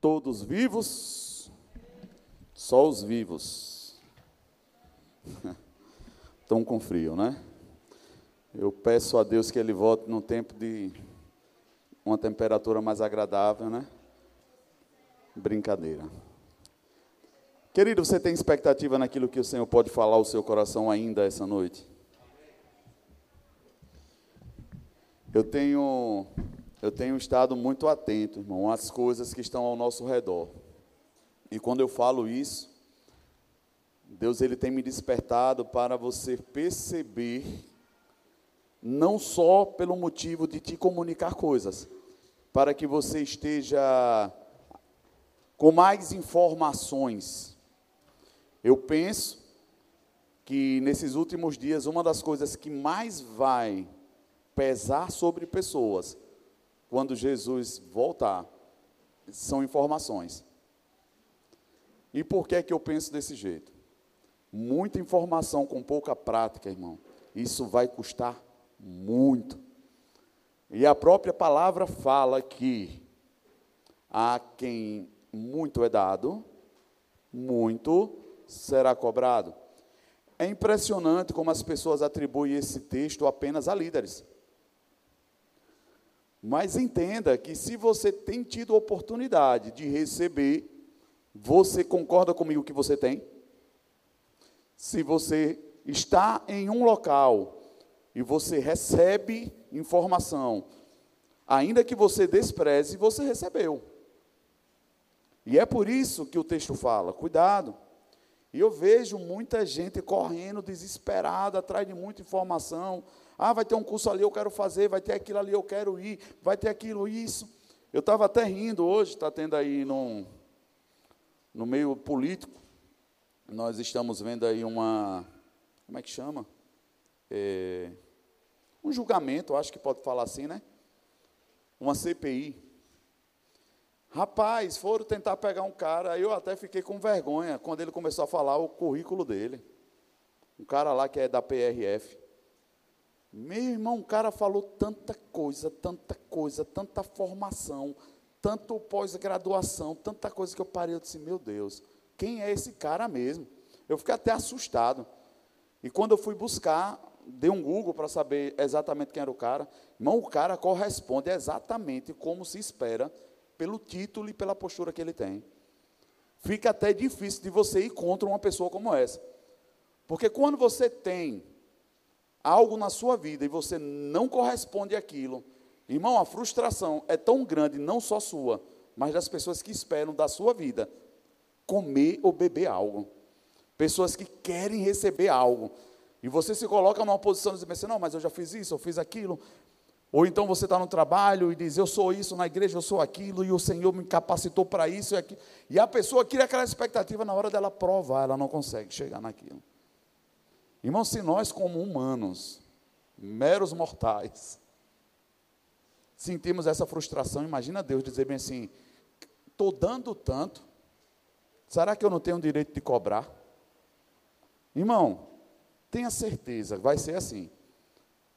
Todos vivos? Só os vivos. Estão com frio, né? Eu peço a Deus que Ele volte num tempo de uma temperatura mais agradável, né? Brincadeira. Querido, você tem expectativa naquilo que o Senhor pode falar ao seu coração ainda essa noite? Eu tenho, eu tenho estado muito atento, irmão, às coisas que estão ao nosso redor. E quando eu falo isso, Deus ele tem me despertado para você perceber não só pelo motivo de te comunicar coisas, para que você esteja com mais informações. Eu penso que nesses últimos dias, uma das coisas que mais vai pesar sobre pessoas quando Jesus voltar são informações. E por que é que eu penso desse jeito? Muita informação com pouca prática, irmão. Isso vai custar muito. E a própria palavra fala que a quem muito é dado, muito será cobrado. É impressionante como as pessoas atribuem esse texto apenas a líderes. Mas entenda que se você tem tido oportunidade de receber, você concorda comigo que você tem? Se você está em um local e você recebe informação, ainda que você despreze, você recebeu. E é por isso que o texto fala: cuidado. E eu vejo muita gente correndo desesperada atrás de muita informação. Ah, vai ter um curso ali, eu quero fazer, vai ter aquilo ali, eu quero ir, vai ter aquilo, isso. Eu estava até rindo hoje, está tendo aí no, no meio político, nós estamos vendo aí uma, como é que chama? É, um julgamento, acho que pode falar assim, né? Uma CPI. Rapaz, foram tentar pegar um cara, eu até fiquei com vergonha quando ele começou a falar o currículo dele. Um cara lá que é da PRF. Meu irmão, o cara falou tanta coisa, tanta coisa, tanta formação, tanto pós-graduação, tanta coisa que eu parei e disse, meu Deus, quem é esse cara mesmo? Eu fiquei até assustado. E quando eu fui buscar, dei um Google para saber exatamente quem era o cara. Irmão, o cara corresponde exatamente como se espera, pelo título e pela postura que ele tem. Fica até difícil de você ir contra uma pessoa como essa. Porque quando você tem algo na sua vida e você não corresponde àquilo, irmão, a frustração é tão grande, não só sua, mas das pessoas que esperam da sua vida comer ou beber algo. Pessoas que querem receber algo. E você se coloca numa posição de dizer não, mas eu já fiz isso, eu fiz aquilo. Ou então você está no trabalho e diz, eu sou isso, na igreja eu sou aquilo, e o Senhor me capacitou para isso e aquilo. E a pessoa cria aquela expectativa na hora dela provar, ela não consegue chegar naquilo. Irmão, se nós como humanos, meros mortais, sentimos essa frustração, imagina Deus dizer bem assim, estou dando tanto, será que eu não tenho o direito de cobrar? Irmão, Tenha certeza, vai ser assim.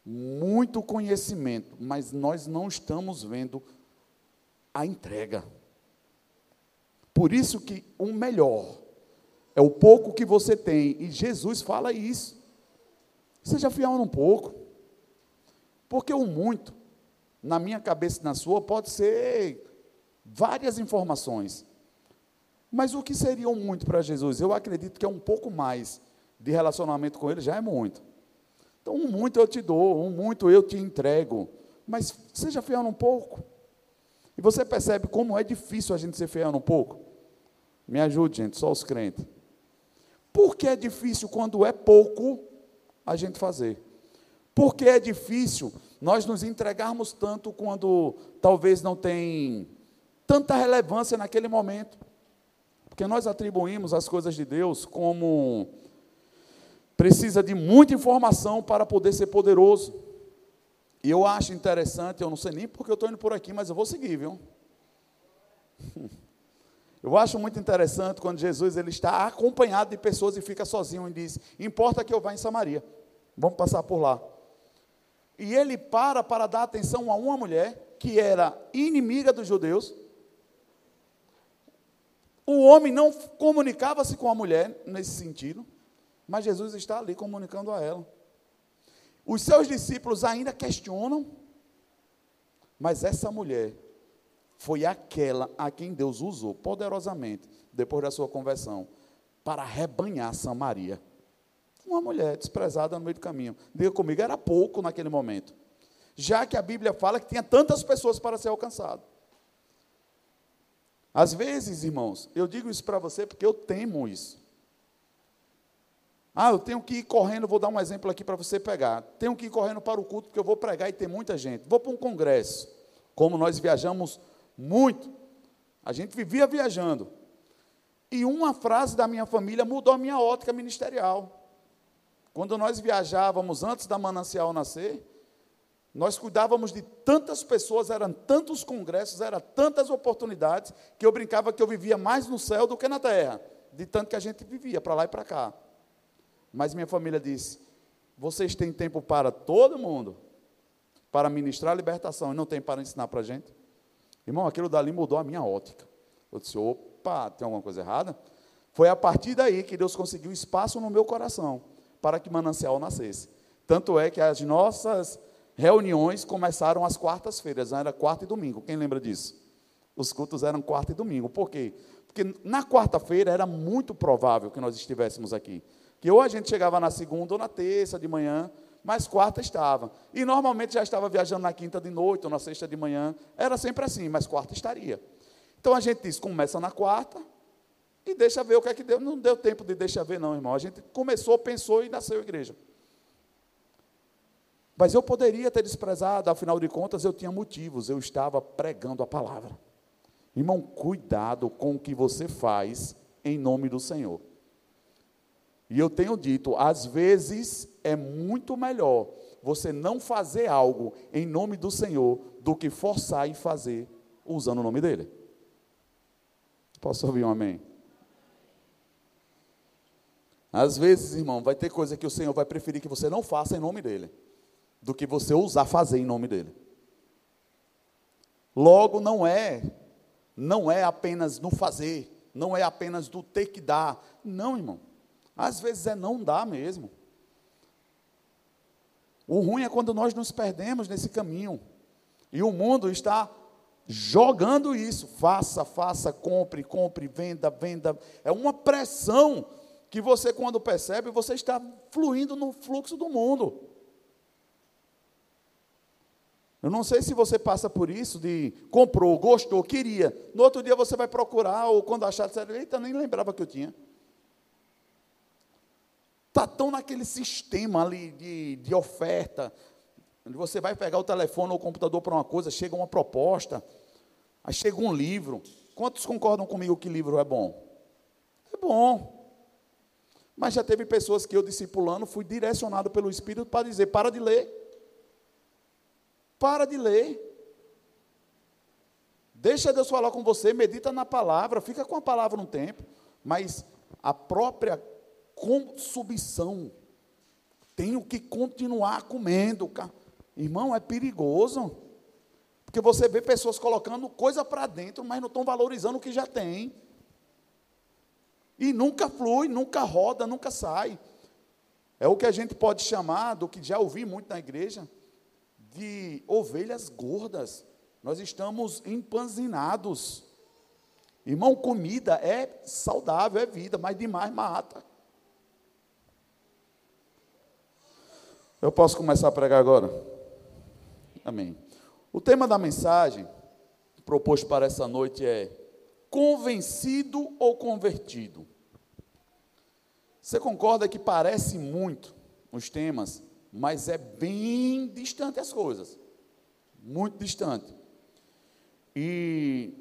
Muito conhecimento, mas nós não estamos vendo a entrega. Por isso que o melhor é o pouco que você tem, e Jesus fala isso. Seja fiel num pouco. Porque o muito, na minha cabeça e na sua, pode ser várias informações. Mas o que seria um muito para Jesus? Eu acredito que é um pouco mais de relacionamento com Ele já é muito. Então, um muito eu te dou, um muito eu te entrego. Mas seja fiel um pouco. E você percebe como é difícil a gente ser fiel um pouco? Me ajude, gente, só os crentes. Por que é difícil quando é pouco a gente fazer? Por que é difícil nós nos entregarmos tanto quando talvez não tem tanta relevância naquele momento? Porque nós atribuímos as coisas de Deus como precisa de muita informação para poder ser poderoso. E eu acho interessante, eu não sei nem porque eu estou indo por aqui, mas eu vou seguir, viu? Eu acho muito interessante quando Jesus ele está acompanhado de pessoas e fica sozinho e diz: Importa que eu vá em Samaria, vamos passar por lá. E ele para para dar atenção a uma mulher que era inimiga dos judeus, O homem não comunicava-se com a mulher nesse sentido, mas Jesus está ali comunicando a ela. Os seus discípulos ainda questionam, mas essa mulher foi aquela a quem Deus usou poderosamente, depois da sua conversão, para rebanhar Samaria. Uma mulher desprezada no meio do caminho. Diga comigo, era pouco naquele momento. Já que a Bíblia fala que tinha tantas pessoas para ser alcançado. Às vezes, irmãos, eu digo isso para você porque eu temo isso. Ah, eu tenho que ir correndo, vou dar um exemplo aqui para você pegar. Tenho que ir correndo para o culto porque eu vou pregar e tem muita gente. Vou para um congresso. Como nós viajamos muito, a gente vivia viajando. E uma frase da minha família mudou a minha ótica ministerial. Quando nós viajávamos antes da manancial nascer, nós cuidávamos de tantas pessoas, eram tantos congressos, eram tantas oportunidades, que eu brincava que eu vivia mais no céu do que na terra, de tanto que a gente vivia para lá e para cá. Mas minha família disse: vocês têm tempo para todo mundo, para ministrar a libertação, e não tem para ensinar para a gente? Irmão, aquilo dali mudou a minha ótica. Eu disse: opa, tem alguma coisa errada? Foi a partir daí que Deus conseguiu espaço no meu coração para que manancial nascesse. Tanto é que as nossas reuniões começaram às quartas-feiras, era quarta e domingo. Quem lembra disso? Os cultos eram quarta e domingo. Por quê? Porque na quarta-feira era muito provável que nós estivéssemos aqui. Que ou a gente chegava na segunda ou na terça de manhã, mas quarta estava. E normalmente já estava viajando na quinta de noite ou na sexta de manhã. Era sempre assim, mas quarta estaria. Então a gente disse, começa na quarta, e deixa ver o que é que deu. Não deu tempo de deixa ver, não, irmão. A gente começou, pensou e nasceu a igreja. Mas eu poderia ter desprezado, afinal de contas, eu tinha motivos, eu estava pregando a palavra. Irmão, cuidado com o que você faz em nome do Senhor. E eu tenho dito, às vezes é muito melhor você não fazer algo em nome do Senhor do que forçar e fazer usando o nome dele. Posso ouvir um amém? Às vezes, irmão, vai ter coisa que o Senhor vai preferir que você não faça em nome dele, do que você ousar fazer em nome dele. Logo, não é, não é apenas no fazer, não é apenas do ter que dar. Não, irmão. Às vezes é não dar mesmo. O ruim é quando nós nos perdemos nesse caminho. E o mundo está jogando isso. Faça, faça, compre, compre, venda, venda. É uma pressão que você, quando percebe, você está fluindo no fluxo do mundo. Eu não sei se você passa por isso de comprou, gostou, queria. No outro dia você vai procurar, ou quando achar, você eita, nem lembrava que eu tinha. Está tão naquele sistema ali de, de oferta, onde você vai pegar o telefone ou o computador para uma coisa, chega uma proposta, aí chega um livro. Quantos concordam comigo que livro é bom? É bom. Mas já teve pessoas que eu discipulando, fui direcionado pelo Espírito para dizer: para de ler. Para de ler. Deixa Deus falar com você, medita na palavra, fica com a palavra um tempo, mas a própria consumição, tenho que continuar comendo. Irmão, é perigoso. Porque você vê pessoas colocando coisa para dentro, mas não estão valorizando o que já tem. E nunca flui, nunca roda, nunca sai. É o que a gente pode chamar, do que já ouvi muito na igreja, de ovelhas gordas. Nós estamos empanzinados. Irmão, comida é saudável, é vida, mas demais mata. Eu posso começar a pregar agora? Amém. O tema da mensagem proposto para essa noite é convencido ou convertido? Você concorda que parece muito os temas, mas é bem distante as coisas. Muito distante. E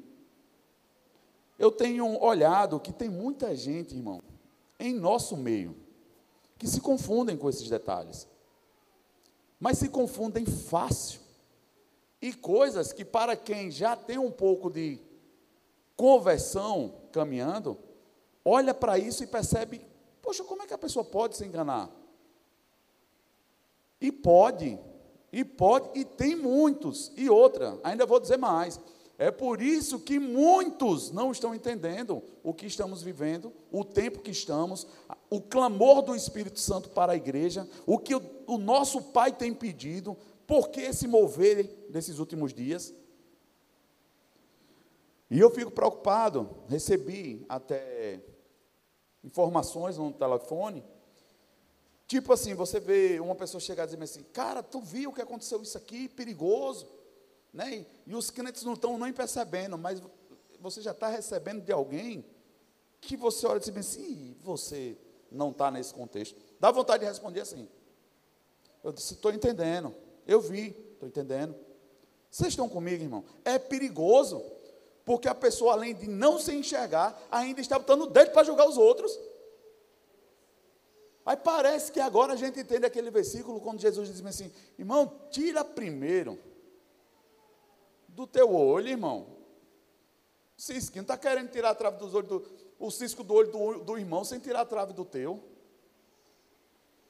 eu tenho olhado que tem muita gente, irmão, em nosso meio, que se confundem com esses detalhes. Mas se confundem fácil. E coisas que para quem já tem um pouco de conversão caminhando, olha para isso e percebe: poxa, como é que a pessoa pode se enganar? E pode, e pode, e tem muitos. E outra, ainda vou dizer mais: É por isso que muitos não estão entendendo o que estamos vivendo, o tempo que estamos, o clamor do Espírito Santo para a igreja, o que o, o nosso Pai tem pedido, por que se mover nesses últimos dias. E eu fico preocupado, recebi até informações no telefone, tipo assim, você vê uma pessoa chegar e dizer assim, cara, tu viu o que aconteceu isso aqui, perigoso, né? E os crentes não estão nem percebendo, mas você já está recebendo de alguém que você olha e diz assim, você não está nesse contexto. Dá vontade de responder assim. Eu disse, estou entendendo, eu vi, estou entendendo. Vocês estão comigo, irmão? É perigoso, porque a pessoa, além de não se enxergar, ainda está botando o dedo para julgar os outros. Aí parece que agora a gente entende aquele versículo quando Jesus diz assim: irmão, tira primeiro do teu olho, irmão. Cisquinho está querendo tirar a trave dos olhos, do, o cisco do olho do, do irmão sem tirar a trave do teu.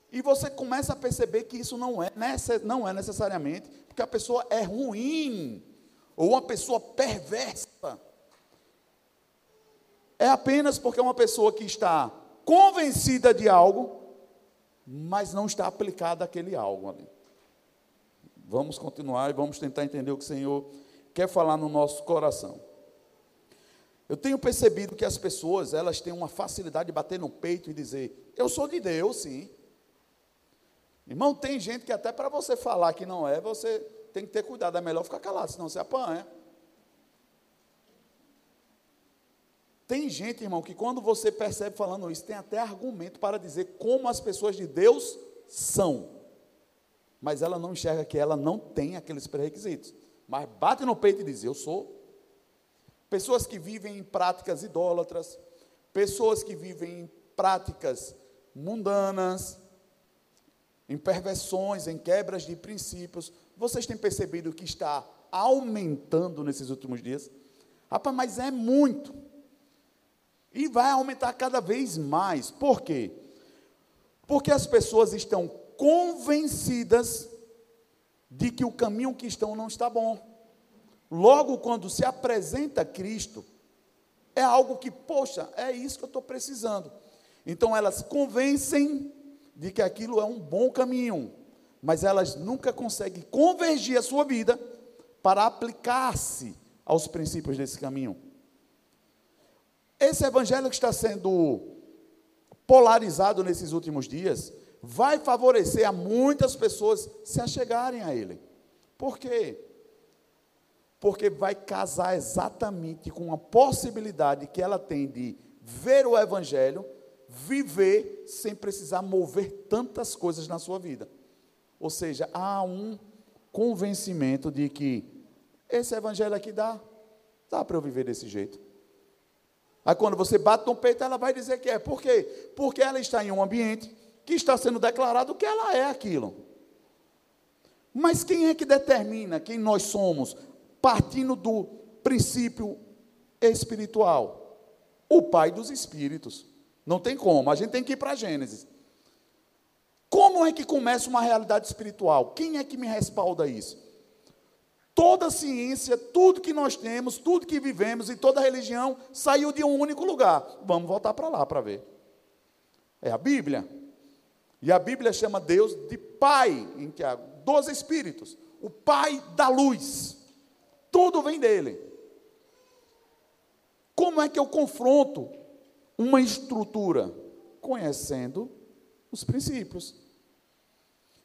E você começa a perceber que isso não é, não é necessariamente porque a pessoa é ruim ou uma pessoa perversa. É apenas porque é uma pessoa que está convencida de algo, mas não está aplicada aquele algo ali. Vamos continuar e vamos tentar entender o que o Senhor quer falar no nosso coração. Eu tenho percebido que as pessoas, elas têm uma facilidade de bater no peito e dizer: "Eu sou de Deus, sim". Irmão, tem gente que até para você falar que não é, você tem que ter cuidado, é melhor ficar calado, senão você apanha. Tem gente, irmão, que quando você percebe falando isso, tem até argumento para dizer como as pessoas de Deus são. Mas ela não enxerga que ela não tem aqueles pré-requisitos. Mas bate no peito e diz: Eu sou. Pessoas que vivem em práticas idólatras, pessoas que vivem em práticas mundanas, em perversões, em quebras de princípios. Vocês têm percebido que está aumentando nesses últimos dias? Rapaz, mas é muito. E vai aumentar cada vez mais. Por quê? Porque as pessoas estão convencidas de que o caminho que estão não está bom. Logo, quando se apresenta Cristo, é algo que, poxa, é isso que eu estou precisando. Então elas convencem de que aquilo é um bom caminho, mas elas nunca conseguem convergir a sua vida para aplicar-se aos princípios desse caminho. Esse evangelho que está sendo polarizado nesses últimos dias vai favorecer a muitas pessoas se achegarem a ele. Por quê? Porque vai casar exatamente com a possibilidade que ela tem de ver o evangelho viver sem precisar mover tantas coisas na sua vida. Ou seja, há um convencimento de que esse evangelho aqui dá, dá para eu viver desse jeito. Aí quando você bate no peito, ela vai dizer que é. Por quê? Porque ela está em um ambiente que está sendo declarado que ela é aquilo. Mas quem é que determina quem nós somos, partindo do princípio espiritual? O Pai dos Espíritos. Não tem como, a gente tem que ir para Gênesis. Como é que começa uma realidade espiritual? Quem é que me respalda isso? Toda a ciência, tudo que nós temos, tudo que vivemos e toda religião saiu de um único lugar. Vamos voltar para lá para ver. É a Bíblia. E a Bíblia chama Deus de Pai, em Tiago, dos Espíritos. O Pai da luz. Tudo vem dele. Como é que eu confronto uma estrutura, conhecendo os princípios.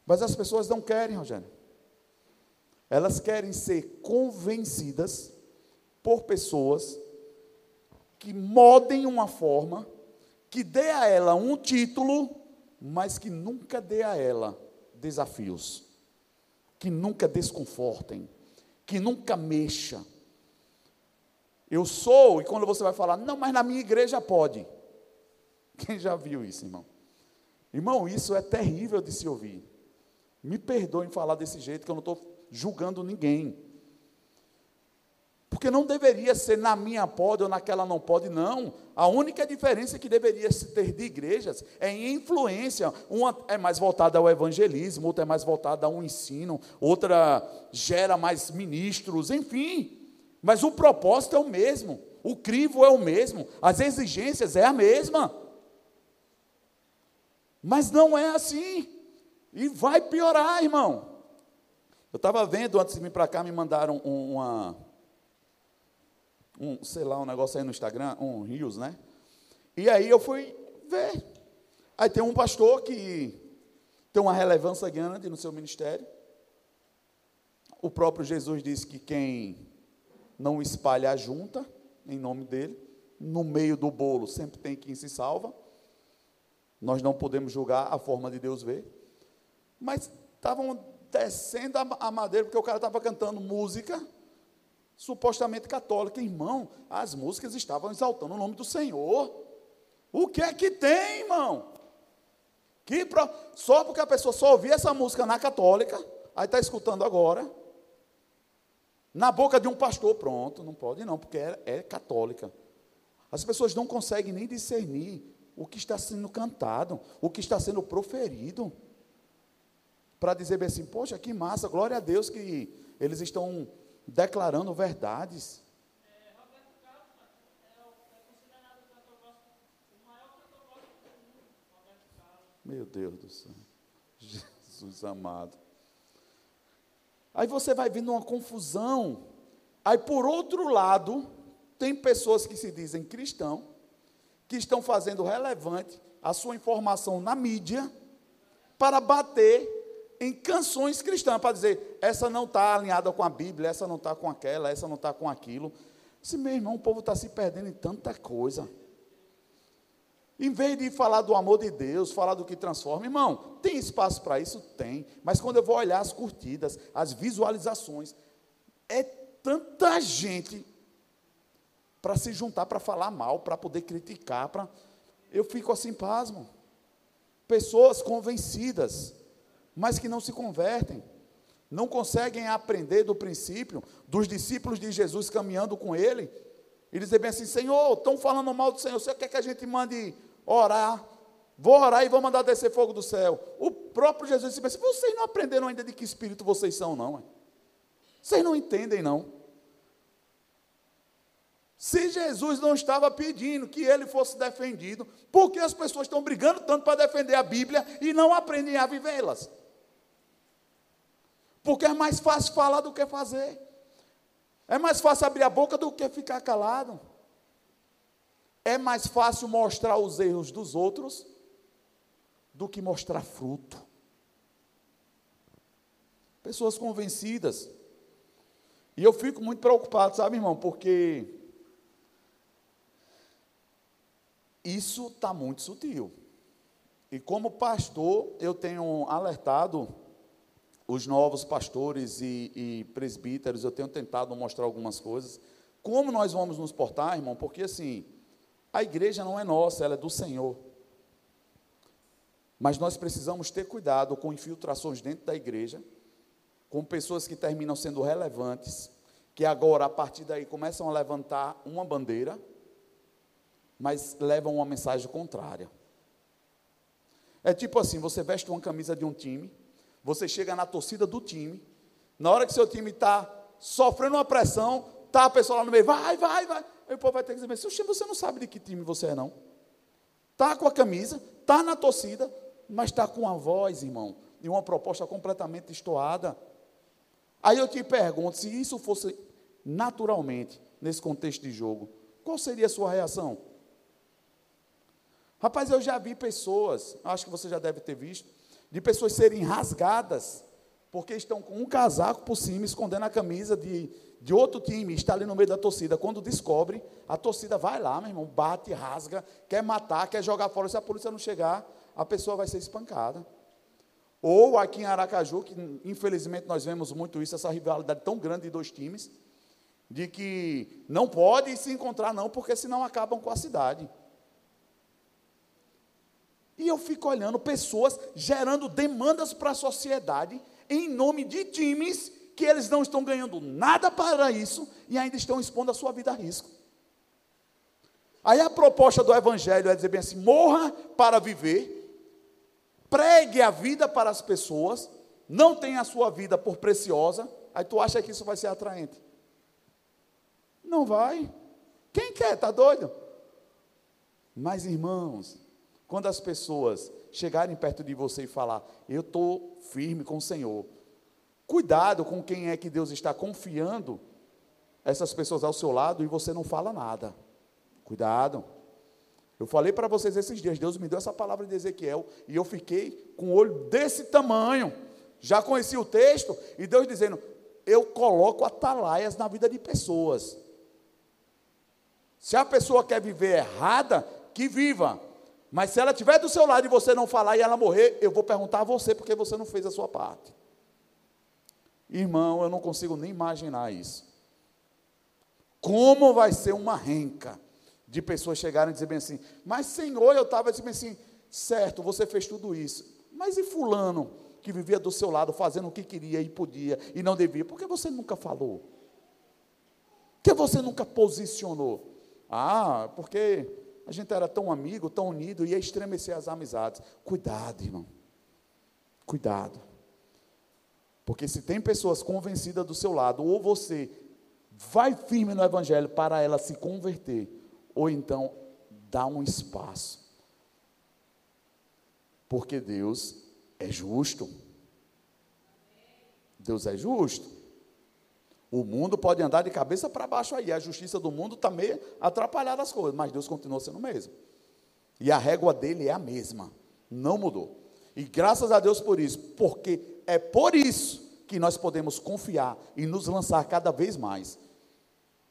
Mas as pessoas não querem, Rogério. Elas querem ser convencidas por pessoas que modem uma forma, que dê a ela um título, mas que nunca dê a ela desafios, que nunca desconfortem, que nunca mexa, eu sou, e quando você vai falar, não, mas na minha igreja pode. Quem já viu isso, irmão? Irmão, isso é terrível de se ouvir. Me perdoem falar desse jeito, que eu não estou julgando ninguém. Porque não deveria ser na minha pode ou naquela não pode, não. A única diferença que deveria se ter de igrejas é em influência. Uma é mais voltada ao evangelismo, outra é mais voltada ao ensino, outra gera mais ministros, enfim. Mas o propósito é o mesmo, o crivo é o mesmo, as exigências é a mesma. Mas não é assim. E vai piorar, irmão. Eu estava vendo, antes de vir para cá, me mandaram uma. Um, sei lá, um negócio aí no Instagram, um Rios, né? E aí eu fui ver. Aí tem um pastor que tem uma relevância grande no seu ministério. O próprio Jesus disse que quem não espalha junta, em nome dele, no meio do bolo sempre tem quem se salva. Nós não podemos julgar a forma de Deus ver. Mas estavam descendo a madeira, porque o cara estava cantando música supostamente católica. Irmão, as músicas estavam exaltando o nome do Senhor. O que é que tem, irmão? Que pro... Só porque a pessoa só ouvia essa música na católica, aí está escutando agora, na boca de um pastor, pronto, não pode não, porque é, é católica. As pessoas não conseguem nem discernir o que está sendo cantado, o que está sendo proferido para dizer bem assim, poxa, que massa, glória a Deus que eles estão declarando verdades. Meu Deus do céu. Jesus amado. Aí você vai vendo uma confusão. Aí, por outro lado, tem pessoas que se dizem cristão, que estão fazendo relevante a sua informação na mídia para bater em canções cristãs, para dizer, essa não está alinhada com a Bíblia, essa não está com aquela, essa não está com aquilo. Se meu irmão, o povo está se perdendo em tanta coisa. Em vez de falar do amor de Deus, falar do que transforma, irmão, tem espaço para isso? Tem. Mas quando eu vou olhar as curtidas, as visualizações, é tanta gente para se juntar para falar mal, para poder criticar, para eu fico assim pasmo. Pessoas convencidas mas que não se convertem, não conseguem aprender do princípio dos discípulos de Jesus caminhando com ele, e dizer bem assim: Senhor, estão falando mal do Senhor, você quer que a gente mande orar? Vou orar e vou mandar descer fogo do céu. O próprio Jesus disse assim: vocês não aprenderam ainda de que espírito vocês são, não? Vocês não entendem, não. Se Jesus não estava pedindo que ele fosse defendido, por que as pessoas estão brigando tanto para defender a Bíblia e não aprendem a vivê-las? Porque é mais fácil falar do que fazer. É mais fácil abrir a boca do que ficar calado. É mais fácil mostrar os erros dos outros do que mostrar fruto. Pessoas convencidas. E eu fico muito preocupado, sabe, irmão, porque isso está muito sutil. E como pastor, eu tenho alertado os novos pastores e, e, presbíteros, eu tenho tentado mostrar algumas coisas. Como nós vamos nos portar, irmão? Porque assim, a igreja não é nossa, ela é do Senhor. Mas nós precisamos ter cuidado com infiltrações dentro da igreja, com pessoas que terminam sendo relevantes, que agora, a partir daí, começam a levantar uma bandeira, mas levam uma mensagem contrária. É tipo assim: você veste uma camisa de um time, você chega na torcida do time, na hora que seu time está sofrendo uma pressão, tá a pessoa lá no meio, vai, vai, vai. Aí o povo vai ter que dizer, mas você não sabe de que time você é, não. Tá com a camisa, tá na torcida, mas está com a voz, irmão, e uma proposta completamente estoada. Aí eu te pergunto, se isso fosse naturalmente nesse contexto de jogo, qual seria a sua reação? Rapaz, eu já vi pessoas, acho que você já deve ter visto, de pessoas serem rasgadas, porque estão com um casaco por cima, escondendo a camisa de, de outro time, está ali no meio da torcida. Quando descobre, a torcida vai lá, meu irmão, bate, rasga, quer matar, quer jogar fora. Se a polícia não chegar, a pessoa vai ser espancada. Ou aqui em Aracaju, que infelizmente nós vemos muito isso, essa rivalidade tão grande de dois times, de que não pode se encontrar, não, porque senão acabam com a cidade. E eu fico olhando pessoas gerando demandas para a sociedade em nome de times que eles não estão ganhando nada para isso e ainda estão expondo a sua vida a risco. Aí a proposta do Evangelho é dizer bem assim: morra para viver, pregue a vida para as pessoas, não tenha a sua vida por preciosa, aí tu acha que isso vai ser atraente. Não vai. Quem quer? Está doido? Mas, irmãos, quando as pessoas chegarem perto de você e falar, eu estou firme com o Senhor, cuidado com quem é que Deus está confiando essas pessoas ao seu lado e você não fala nada. Cuidado. Eu falei para vocês esses dias, Deus me deu essa palavra de Ezequiel e eu fiquei com o olho desse tamanho. Já conheci o texto e Deus dizendo: Eu coloco atalaias na vida de pessoas. Se a pessoa quer viver errada, que viva. Mas se ela estiver do seu lado e você não falar e ela morrer, eu vou perguntar a você porque você não fez a sua parte. Irmão, eu não consigo nem imaginar isso. Como vai ser uma renca de pessoas chegarem e dizer bem assim, mas Senhor, eu estava dizendo assim, certo, você fez tudo isso, mas e fulano que vivia do seu lado, fazendo o que queria e podia e não devia, por que você nunca falou? Por que você nunca posicionou? Ah, porque a gente era tão amigo, tão unido, ia estremecer as amizades. Cuidado, irmão. Cuidado. Porque se tem pessoas convencidas do seu lado, ou você vai firme no Evangelho para ela se converter, ou então dá um espaço. Porque Deus é justo. Deus é justo. O mundo pode andar de cabeça para baixo aí, a justiça do mundo está meio atrapalhada as coisas, mas Deus continua sendo o mesmo. E a régua dele é a mesma, não mudou. E graças a Deus por isso, porque é por isso que nós podemos confiar e nos lançar cada vez mais.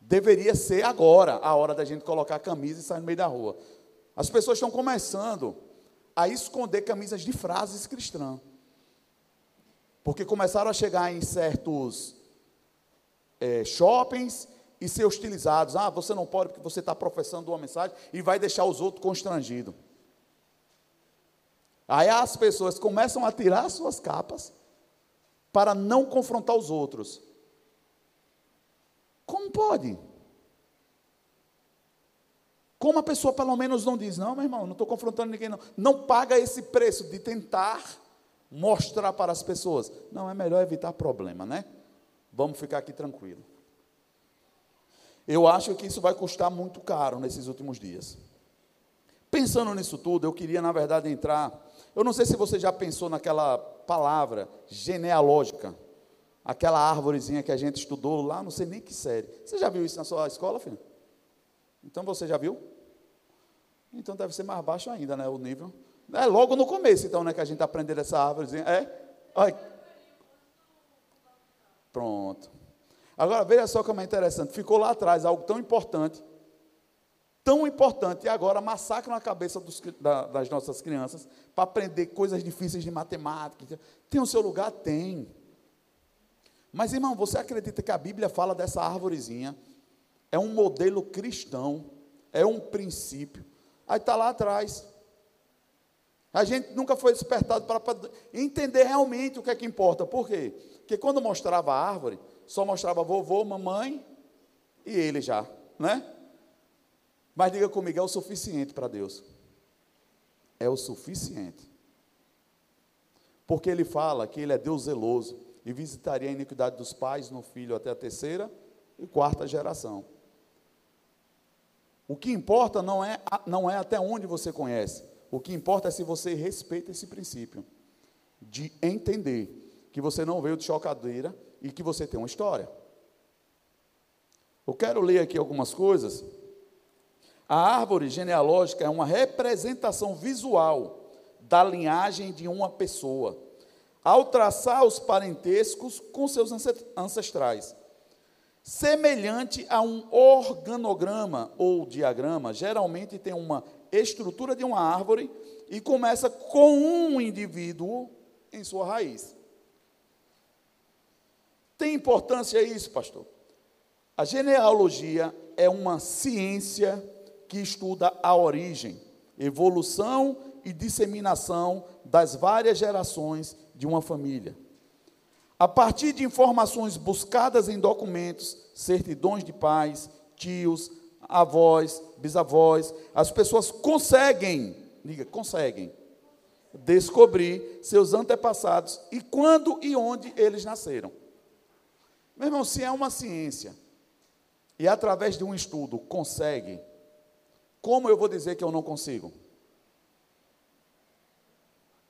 Deveria ser agora a hora da gente colocar a camisa e sair no meio da rua. As pessoas estão começando a esconder camisas de frases cristãs. Porque começaram a chegar em certos é, shoppings e ser hostilizados. Ah, você não pode porque você está professando uma mensagem e vai deixar os outros constrangidos. Aí as pessoas começam a tirar suas capas para não confrontar os outros. Como pode? Como a pessoa pelo menos não diz, não, meu irmão, não estou confrontando ninguém, não. Não paga esse preço de tentar mostrar para as pessoas. Não, é melhor evitar problema, né? Vamos ficar aqui tranquilo. Eu acho que isso vai custar muito caro nesses últimos dias. Pensando nisso tudo, eu queria, na verdade, entrar. Eu não sei se você já pensou naquela palavra genealógica, aquela árvorezinha que a gente estudou lá, não sei nem que série. Você já viu isso na sua escola, filho? Então você já viu? Então deve ser mais baixo ainda, né? O nível. É logo no começo, então, né? Que a gente aprende essa árvorezinha. É? Olha. Pronto. Agora veja só como é interessante. Ficou lá atrás algo tão importante, tão importante, e agora massacram a cabeça dos, da, das nossas crianças para aprender coisas difíceis de matemática. Tem o seu lugar? Tem. Mas, irmão, você acredita que a Bíblia fala dessa árvorezinha? É um modelo cristão, é um princípio. Aí está lá atrás. A gente nunca foi despertado para, entender realmente o que é que importa. Por quê? Porque quando mostrava a árvore, só mostrava vovô, mamãe e ele já, né? Mas diga comigo, é o suficiente para Deus. É o suficiente. Porque ele fala que ele é Deus zeloso e visitaria a iniquidade dos pais no filho até a terceira e quarta geração. O que importa não é, não é até onde você conhece, o que importa é se você respeita esse princípio de entender que você não veio de chocadeira e que você tem uma história. Eu quero ler aqui algumas coisas. A árvore genealógica é uma representação visual da linhagem de uma pessoa, ao traçar os parentescos com seus ancestrais. Semelhante a um organograma ou diagrama, geralmente tem uma estrutura de uma árvore e começa com um indivíduo em sua raiz. Tem importância isso, pastor? A genealogia é uma ciência que estuda a origem, evolução e disseminação das várias gerações de uma família. A partir de informações buscadas em documentos, certidões de pais, tios, avós, bisavós, as pessoas conseguem, diga, conseguem descobrir seus antepassados e quando e onde eles nasceram. Meu irmão, se é uma ciência e através de um estudo consegue, como eu vou dizer que eu não consigo?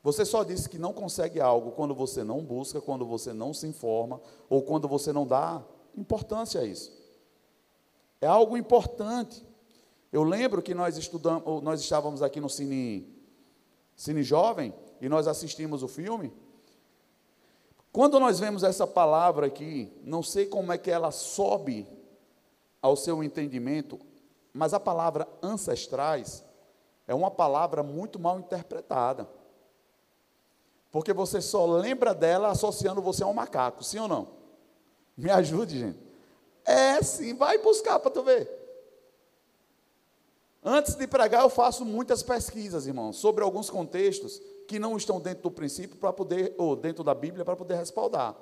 Você só disse que não consegue algo quando você não busca, quando você não se informa, ou quando você não dá importância a isso. É algo importante. Eu lembro que nós estudamos, nós estávamos aqui no Cine, Cine Jovem e nós assistimos o filme. Quando nós vemos essa palavra aqui, não sei como é que ela sobe ao seu entendimento, mas a palavra ancestrais é uma palavra muito mal interpretada. Porque você só lembra dela associando você a um macaco, sim ou não? Me ajude, gente. É sim, vai buscar para tu ver. Antes de pregar, eu faço muitas pesquisas, irmãos, sobre alguns contextos que não estão dentro do princípio para poder, ou dentro da Bíblia, para poder respaldar.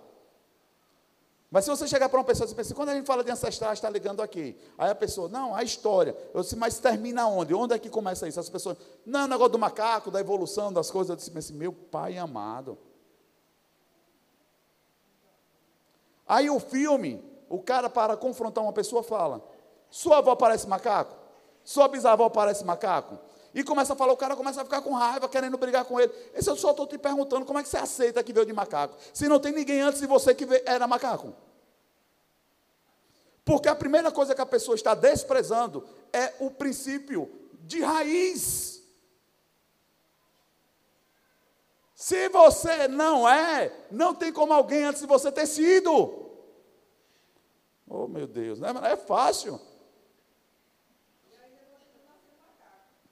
Mas se você chegar para uma pessoa e pensar, quando a gente fala de ancestrais, está ligando aqui. Aí a pessoa, não, a história. Eu disse, mas termina onde? Onde é que começa isso? As pessoas, não, o negócio do macaco, da evolução das coisas. Eu disse, mas, meu pai amado. Aí o filme, o cara para confrontar uma pessoa fala, sua avó parece macaco? Sua bisavó parece macaco? E começa a falar, o cara começa a ficar com raiva, querendo brigar com ele. Esse eu só estou te perguntando, como é que você aceita que veio de macaco? Se não tem ninguém antes de você que era macaco. Porque a primeira coisa que a pessoa está desprezando é o princípio de raiz. Se você não é, não tem como alguém antes de você ter sido. Oh, meu Deus, não é, é fácil.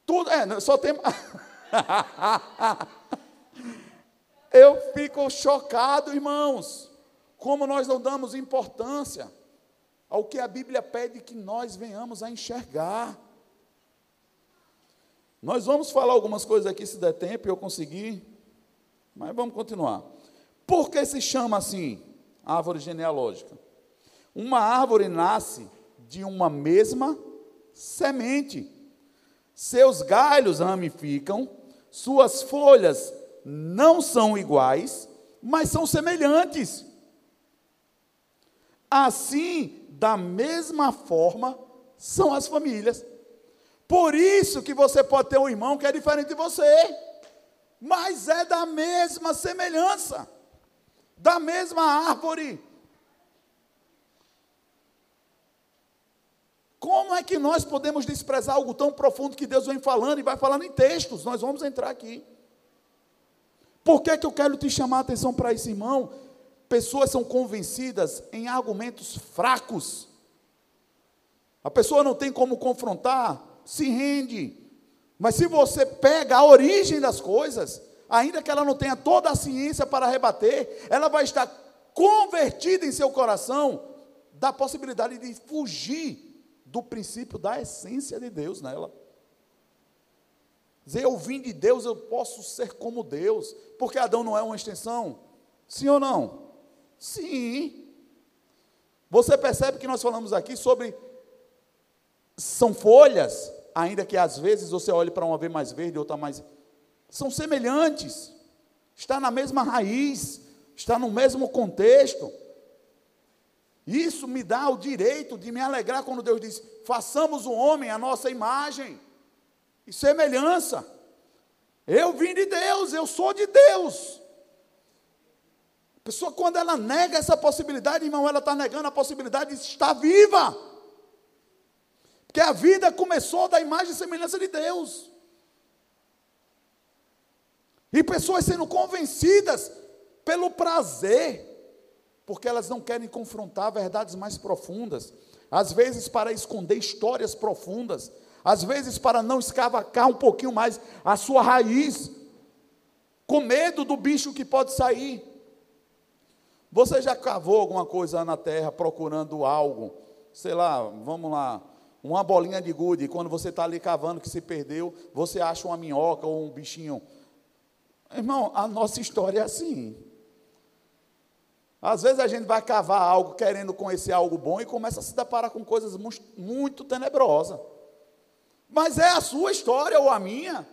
Tudo, é, só tem. Eu fico chocado, irmãos, como nós não damos importância ao que a Bíblia pede que nós venhamos a enxergar. Nós vamos falar algumas coisas aqui, se der tempo e eu conseguir, mas vamos continuar. Por que se chama assim árvore genealógica? Uma árvore nasce de uma mesma semente seus galhos ramificam, suas folhas não são iguais, mas são semelhantes. Assim, da mesma forma, são as famílias. Por isso que você pode ter um irmão que é diferente de você, mas é da mesma semelhança, da mesma árvore. Como é que nós podemos desprezar algo tão profundo que Deus vem falando e vai falando em textos? Nós vamos entrar aqui. Por que, que eu quero te chamar a atenção para isso, irmão? Pessoas são convencidas em argumentos fracos. A pessoa não tem como confrontar, se rende. Mas se você pega a origem das coisas, ainda que ela não tenha toda a ciência para rebater, ela vai estar convertida em seu coração da possibilidade de fugir do princípio da essência de Deus nela. Dizer, eu vim de Deus, eu posso ser como Deus, porque Adão não é uma extensão? Sim ou não? Sim. Você percebe que nós falamos aqui sobre são folhas, ainda que às vezes você olhe para uma ver mais verde, outra mais. São semelhantes, está na mesma raiz, está no mesmo contexto. Isso me dá o direito de me alegrar quando Deus diz: façamos o homem a nossa imagem e semelhança. Eu vim de Deus, eu sou de Deus. A pessoa, quando ela nega essa possibilidade, irmão, ela está negando a possibilidade de estar viva. Porque a vida começou da imagem e semelhança de Deus. E pessoas sendo convencidas pelo prazer porque elas não querem confrontar verdades mais profundas, às vezes para esconder histórias profundas, às vezes para não escavacar um pouquinho mais a sua raiz, com medo do bicho que pode sair. Você já cavou alguma coisa na terra procurando algo? Sei lá, vamos lá, uma bolinha de gude, quando você está ali cavando que se perdeu, você acha uma minhoca ou um bichinho. Irmão, a nossa história é assim. Às vezes a gente vai cavar algo querendo conhecer algo bom e começa a se deparar com coisas muito tenebrosas. Mas é a sua história ou a minha.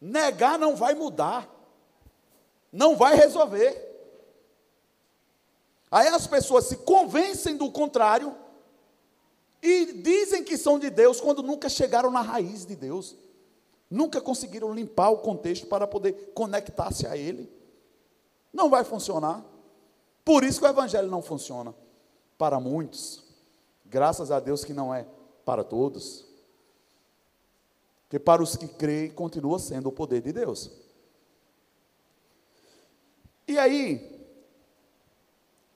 Negar não vai mudar. Não vai resolver. Aí as pessoas se convencem do contrário E dizem que são de Deus quando nunca chegaram na raiz de Deus. Nunca conseguiram limpar o contexto para poder conectar-se a Ele. Não vai funcionar. Por isso que o Evangelho não funciona para muitos. Graças a Deus que não é para todos. Porque para os que creem, continua sendo o poder de Deus. E aí,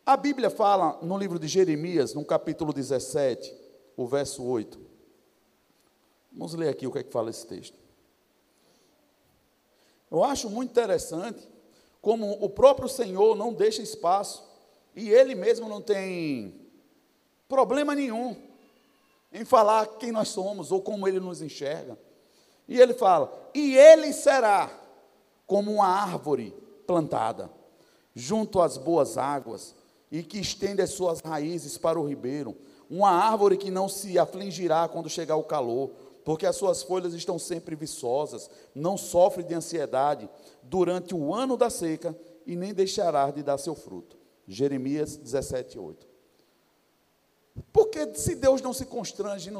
a Bíblia fala no livro de Jeremias, no capítulo 17, o verso 8. Vamos ler aqui o que é que fala esse texto. Eu acho muito interessante como o próprio Senhor não deixa espaço e ele mesmo não tem problema nenhum em falar quem nós somos ou como ele nos enxerga. E ele fala: "E ele será como uma árvore plantada junto às boas águas e que estende as suas raízes para o ribeiro, uma árvore que não se afligirá quando chegar o calor, porque as suas folhas estão sempre viçosas, não sofre de ansiedade durante o ano da seca e nem deixará de dar seu fruto. Jeremias 17, 8. Porque se Deus não se constrange em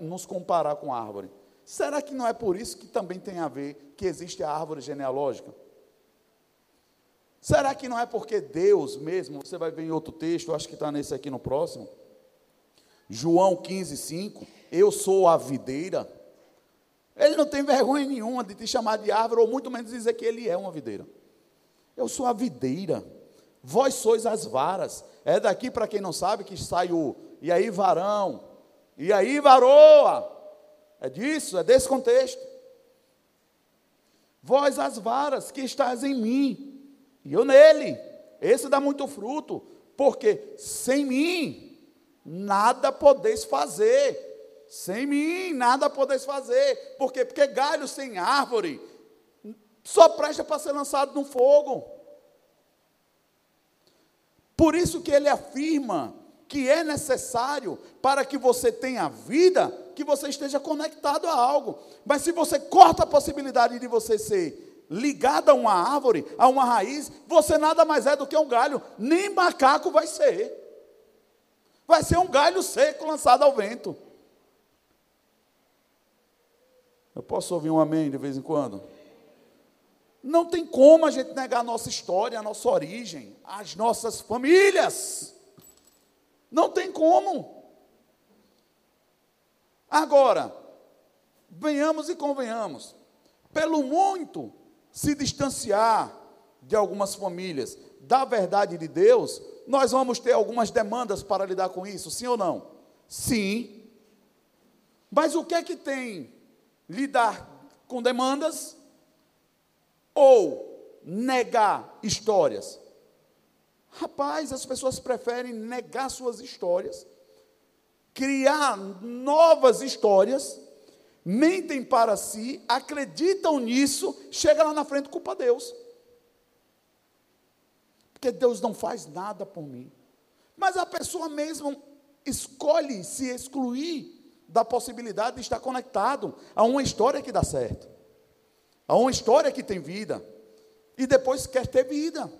nos comparar com a árvore, será que não é por isso que também tem a ver que existe a árvore genealógica? Será que não é porque Deus mesmo, você vai ver em outro texto, acho que está nesse aqui no próximo, João 15, 5, eu sou a videira. Ele não tem vergonha nenhuma de te chamar de árvore, ou muito menos dizer que ele é uma videira. Eu sou a videira, vós sois as varas. É daqui, para quem não sabe, que sai o e aí varão, e aí varoa. É disso, é desse contexto. Vós as varas que estás em mim, e eu nele. Esse dá muito fruto, porque sem mim nada podeis fazer. Sem mim, nada podeis fazer. Por quê? Porque galho sem árvore só presta para ser lançado no fogo. Por isso que ele afirma que é necessário para que você tenha vida, que você esteja conectado a algo. Mas se você corta a possibilidade de você ser ligado a uma árvore, a uma raiz, você nada mais é do que um galho, nem macaco vai ser. Vai ser um galho seco lançado ao vento. Eu posso ouvir um amém de vez em quando? Não tem como a gente negar a nossa história, a nossa origem, as nossas famílias. Não tem como. Agora, venhamos e convenhamos, pelo muito se distanciar de algumas famílias da verdade de Deus, nós vamos ter algumas demandas para lidar com isso, sim ou não? Sim. Mas o que é que tem lidar com demandas ou negar histórias? Rapaz, as pessoas preferem negar suas histórias, criar novas histórias, mentem para si, acreditam nisso, chega lá na frente culpa Deus porque Deus não faz nada por mim. Mas a pessoa mesmo escolhe se excluir da possibilidade de estar conectado a uma história que dá certo, a uma história que tem vida, e depois quer ter vida,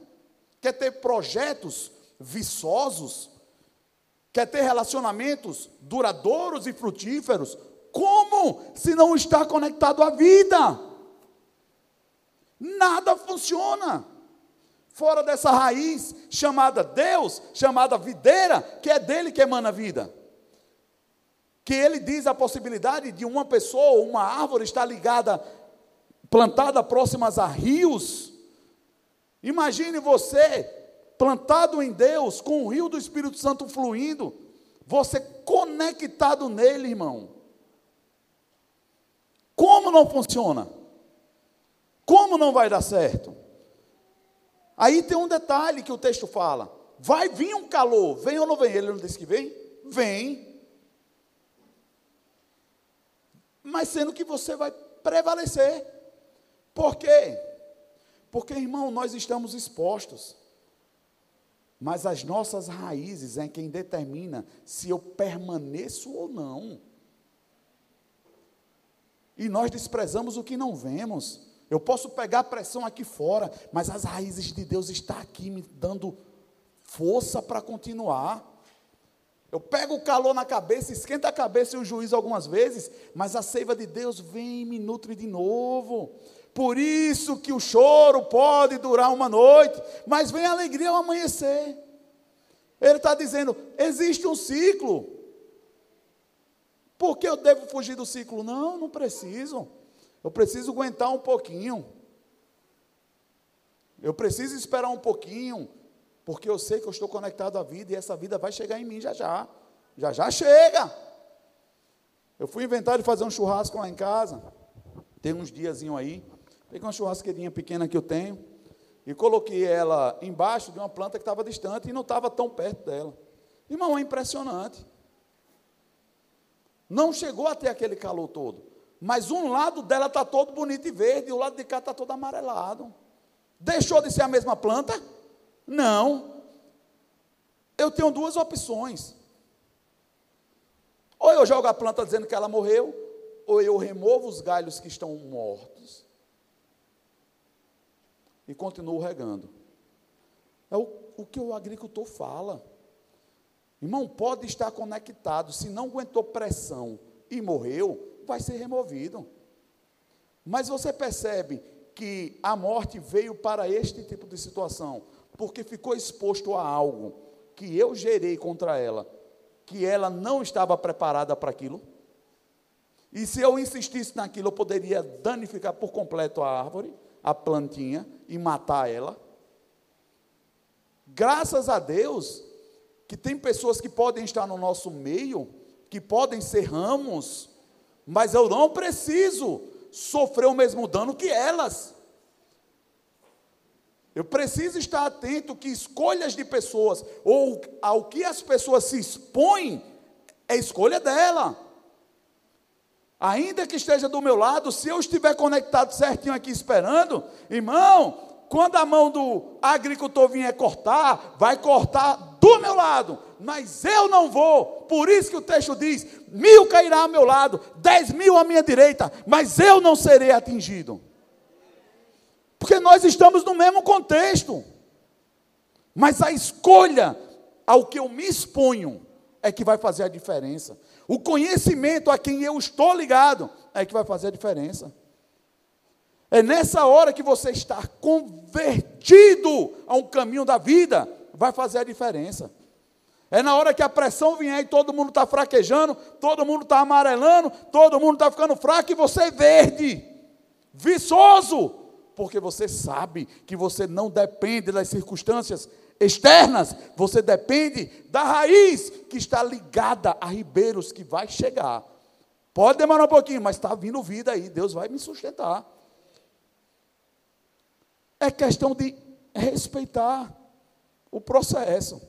quer ter projetos viçosos, quer ter relacionamentos duradouros e frutíferos. Como se não está conectado à vida? Nada funciona fora dessa raiz chamada Deus, chamada videira, que é dele que emana a vida. Que ele diz a possibilidade de uma pessoa, uma árvore estar ligada, plantada próximas a rios. Imagine você plantado em Deus, com o rio do Espírito Santo fluindo, você conectado nele, irmão. Como não funciona? Como não vai dar certo? Aí tem um detalhe que o texto fala: vai vir um calor, vem ou não vem? Ele não disse que vem? Vem. Mas sendo que você vai prevalecer. Por quê? Porque, irmão, nós estamos expostos. Mas as nossas raízes é quem determina se eu permaneço ou não. E nós desprezamos o que não vemos. Eu posso pegar pressão aqui fora, mas as raízes de Deus estão aqui me dando força para continuar. Eu pego o calor na cabeça, esquenta a cabeça e o juízo algumas vezes, mas a seiva de Deus vem e me nutre de novo. Por isso que o choro pode durar uma noite, mas vem a alegria ao amanhecer. Ele está dizendo: existe um ciclo. Por que eu devo fugir do ciclo? Não, não preciso. Eu preciso aguentar um pouquinho. Eu preciso esperar um pouquinho, porque eu sei que eu estou conectado à vida e essa vida vai chegar em mim já já. Já já chega. Eu fui inventar de fazer um churrasco lá em casa. Tem uns diazinho aí. Peguei uma churrasqueirinha pequena que eu tenho e coloquei ela embaixo de uma planta que estava distante e não estava tão perto dela. Irmão, é impressionante. Não chegou a ter aquele calor todo. Mas um lado dela está todo bonito e verde, e o lado de cá está todo amarelado. Deixou de ser a mesma planta? Não. Eu tenho duas opções. Ou eu jogo a planta dizendo que ela morreu, ou eu removo os galhos que estão mortos e continuo regando. É o, o que o agricultor fala. Irmão, pode estar conectado, se não aguentou pressão e morreu, vai ser removido. Mas você percebe que a morte veio para este tipo de situação, porque ficou exposto a algo que eu gerei contra ela, que ela não estava preparada para aquilo. E se eu insistisse naquilo, eu poderia danificar por completo a árvore, a plantinha, e matar ela. Graças a Deus que tem pessoas que podem estar no nosso meio, que podem ser ramos, mas eu não preciso sofrer o mesmo dano que elas. Eu preciso estar atento que escolhas de pessoas ou ao que as pessoas se expõem é escolha dela. Ainda que esteja do meu lado, se eu estiver conectado certinho aqui esperando, irmão, quando a mão do agricultor vier cortar, vai cortar do meu lado, mas eu não vou. Por isso que o texto diz: mil cairá ao meu lado, dez mil à minha direita, mas eu não serei atingido. Porque nós estamos no mesmo contexto. Mas a escolha ao que eu me exponho é que vai fazer a diferença. O conhecimento a quem eu estou ligado é que vai fazer a diferença. É nessa hora que você está convertido a um caminho da vida, vai fazer a diferença. É na hora que a pressão vier e todo mundo está fraquejando, todo mundo está amarelando, todo mundo está ficando fraco e você é verde, viçoso, porque você sabe que você não depende das circunstâncias externas, você depende da raiz que está ligada a ribeiros que vai chegar. Pode demorar um pouquinho, mas está vindo vida aí, Deus vai me sustentar. É questão de respeitar o processo.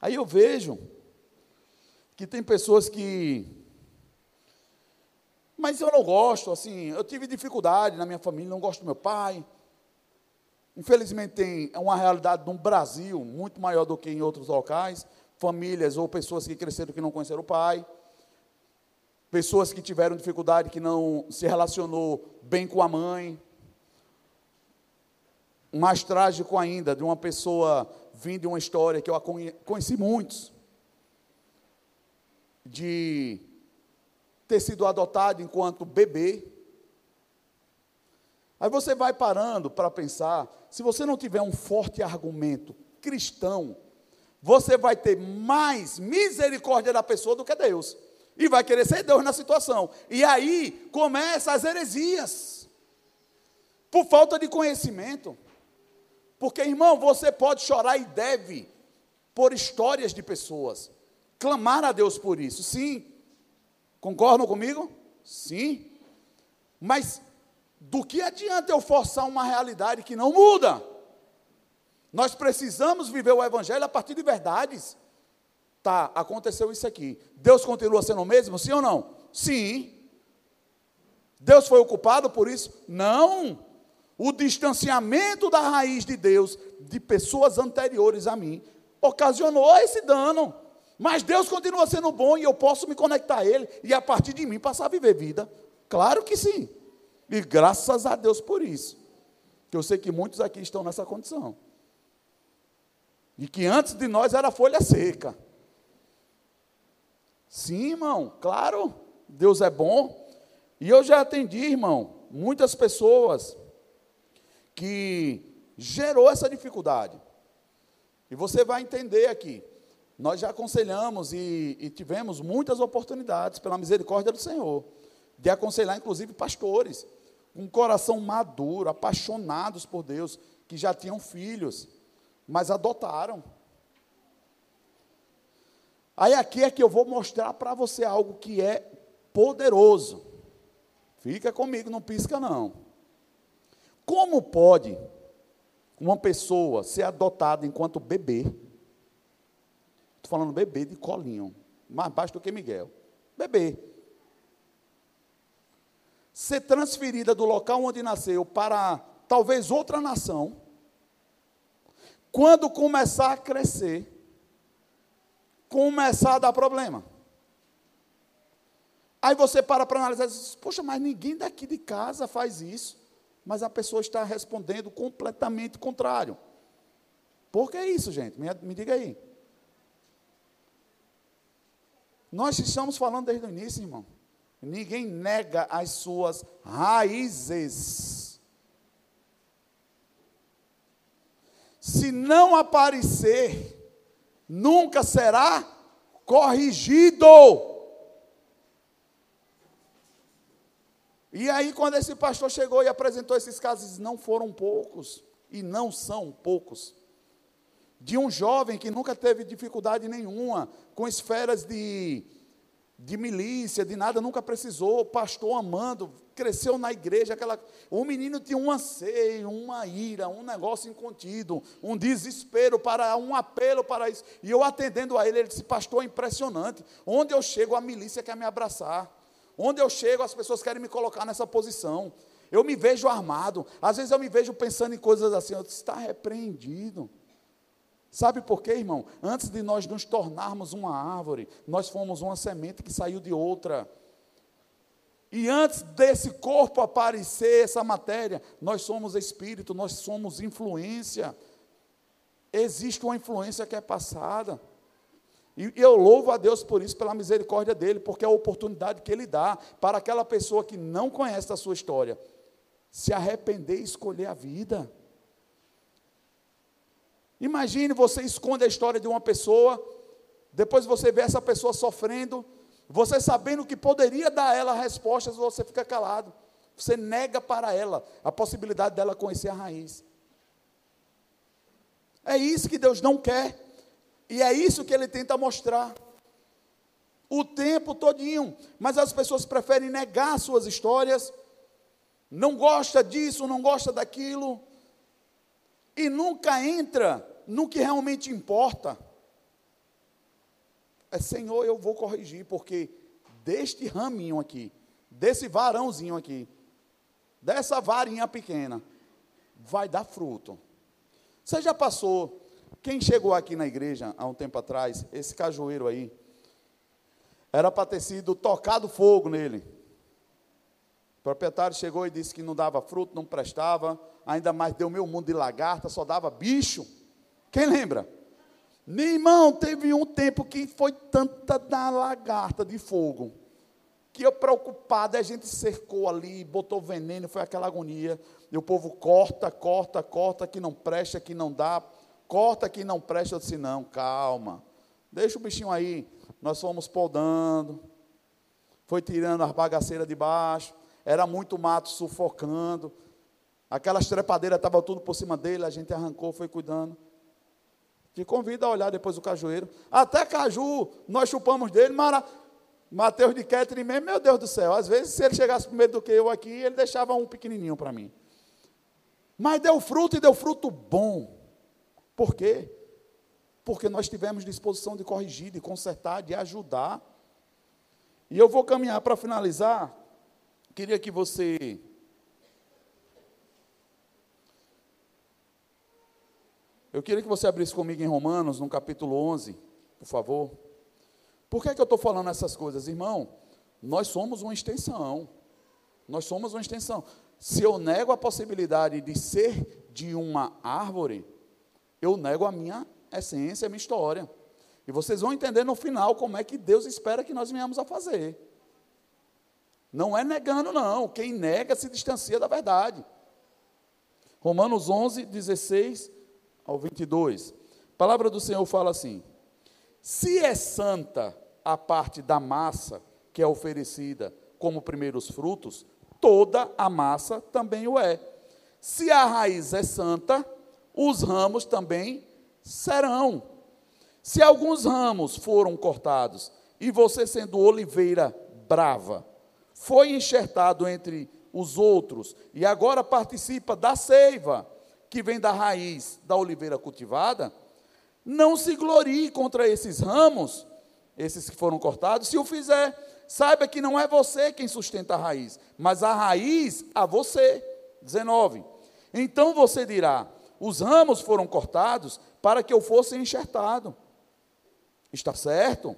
Aí eu vejo que tem pessoas que. Mas eu não gosto, assim, eu tive dificuldade na minha família, não gosto do meu pai. Infelizmente tem uma realidade no Brasil muito maior do que em outros locais, famílias ou pessoas que cresceram que não conheceram o pai, pessoas que tiveram dificuldade que não se relacionou bem com a mãe. Mais trágico ainda, de uma pessoa vindo de uma história que eu conheci muitos, de ter sido adotado enquanto bebê, Aí você vai parando para pensar, se você não tiver um forte argumento cristão, você vai ter mais misericórdia da pessoa do que Deus. E vai querer ser Deus na situação. E aí começa as heresias. Por falta de conhecimento. Porque, irmão, você pode chorar e deve por histórias de pessoas. Clamar a Deus por isso. Sim. Concordam comigo? Sim. Mas do que adianta eu forçar uma realidade que não muda? Nós precisamos viver o Evangelho a partir de verdades. Tá, aconteceu isso aqui. Deus continua sendo o mesmo, sim ou não? Sim. Deus foi ocupado por isso? Não. O distanciamento da raiz de Deus de pessoas anteriores a mim ocasionou esse dano. Mas Deus continua sendo bom e eu posso me conectar a Ele e a partir de mim passar a viver vida. Claro que sim. E graças a Deus por isso. Que eu sei que muitos aqui estão nessa condição. E que antes de nós era folha seca. Sim, irmão, claro, Deus é bom. E eu já atendi, irmão, muitas pessoas que gerou essa dificuldade. E você vai entender aqui. Nós já aconselhamos e, e, tivemos muitas oportunidades, pela misericórdia do Senhor, de aconselhar, inclusive, pastores, com um coração maduro, apaixonados por Deus, que já tinham filhos, mas adotaram. Aí aqui é que eu vou mostrar para você algo que é poderoso. Fica comigo, não pisca não. Como pode uma pessoa ser adotada enquanto bebê? Estou falando bebê de colinho, mais baixo do que Miguel. Bebê. Ser transferida do local onde nasceu para talvez outra nação. Quando começar a crescer, começar a dar problema. Aí você para para analisar e diz, poxa, mas ninguém daqui de casa faz isso. Mas a pessoa está respondendo completamente contrário. Por que isso, gente? Me, me diga aí. Nós estamos falando desde o início, irmão. Ninguém nega as suas raízes. Se não aparecer nunca será corrigido. E aí, quando esse pastor chegou e apresentou esses casos, não foram poucos, e não são poucos, de um jovem que nunca teve dificuldade nenhuma com esferas de de milícia, de nada, nunca precisou, pastor amando, cresceu na igreja, aquela, o menino tinha um anseio, uma ira, um negócio incontido, um desespero para um apelo para isso. E eu atendendo a ele, ele disse: "Pastor, é impressionante. Onde eu chego, a milícia quer me abraçar. Onde eu chego, as pessoas querem me colocar nessa posição. Eu me vejo armado. Às vezes eu me vejo pensando em coisas assim, eu disse, está repreendido. Sabe por quê, irmão? Antes de nós nos tornarmos uma árvore, nós fomos uma semente que saiu de outra. E antes desse corpo aparecer, essa matéria, nós somos espírito, nós somos influência. Existe uma influência que é passada. E eu louvo a Deus por isso, pela misericórdia dele, porque é a oportunidade que ele dá para aquela pessoa que não conhece a sua história se arrepender e escolher a vida. Imagine você esconde a história de uma pessoa, depois você vê essa pessoa sofrendo, você sabendo que poderia dar a ela respostas, você fica calado. Você nega para ela a possibilidade dela conhecer a raiz. É isso que Deus não quer. E é isso que ele tenta mostrar. O tempo todinho. Mas as pessoas preferem negar suas histórias. Não gosta disso, não gosta daquilo. E nunca entra no que realmente importa, é Senhor, eu vou corrigir, porque deste raminho aqui, desse varãozinho aqui, dessa varinha pequena, vai dar fruto. Você já passou, quem chegou aqui na igreja há um tempo atrás, esse cajueiro aí, era para ter sido tocado fogo nele. O proprietário chegou e disse que não dava fruto, não prestava, ainda mais deu meu mundo de lagarta, só dava bicho. Quem lembra? Meu irmão, teve um tempo que foi tanta da lagarta de fogo, que eu preocupado, a gente cercou ali, botou veneno, foi aquela agonia. E o povo corta, corta, corta, que não presta, que não dá, corta que não presta. Eu disse: não, calma, deixa o bichinho aí. Nós fomos podando, foi tirando as bagaceiras de baixo, era muito mato sufocando, aquelas trepadeiras estavam tudo por cima dele, a gente arrancou, foi cuidando. Te convido a olhar depois o cajueiro. Até caju, nós chupamos dele, Mateus de Ketrin mesmo, meu Deus do céu. Às vezes, se ele chegasse primeiro do que eu aqui, ele deixava um pequenininho para mim. Mas deu fruto e deu fruto bom. Por quê? Porque nós tivemos disposição de corrigir, de consertar, de ajudar. E eu vou caminhar para finalizar. Queria que você Eu queria que você abrisse comigo em Romanos, no capítulo 11, por favor. Por que, é que eu estou falando essas coisas, irmão? Nós somos uma extensão. Nós somos uma extensão. Se eu nego a possibilidade de ser de uma árvore, eu nego a minha essência, a minha história. E vocês vão entender no final como é que Deus espera que nós venhamos a fazer. Não é negando, não. Quem nega se distancia da verdade. Romanos 11, 16 ao 22. A palavra do Senhor fala assim: Se é santa a parte da massa que é oferecida como primeiros frutos, toda a massa também o é. Se a raiz é santa, os ramos também serão. Se alguns ramos foram cortados, e você sendo oliveira brava, foi enxertado entre os outros e agora participa da seiva que vem da raiz da oliveira cultivada, não se glorie contra esses ramos, esses que foram cortados, se o fizer, saiba que não é você quem sustenta a raiz, mas a raiz a você. 19. Então você dirá: os ramos foram cortados para que eu fosse enxertado. Está certo?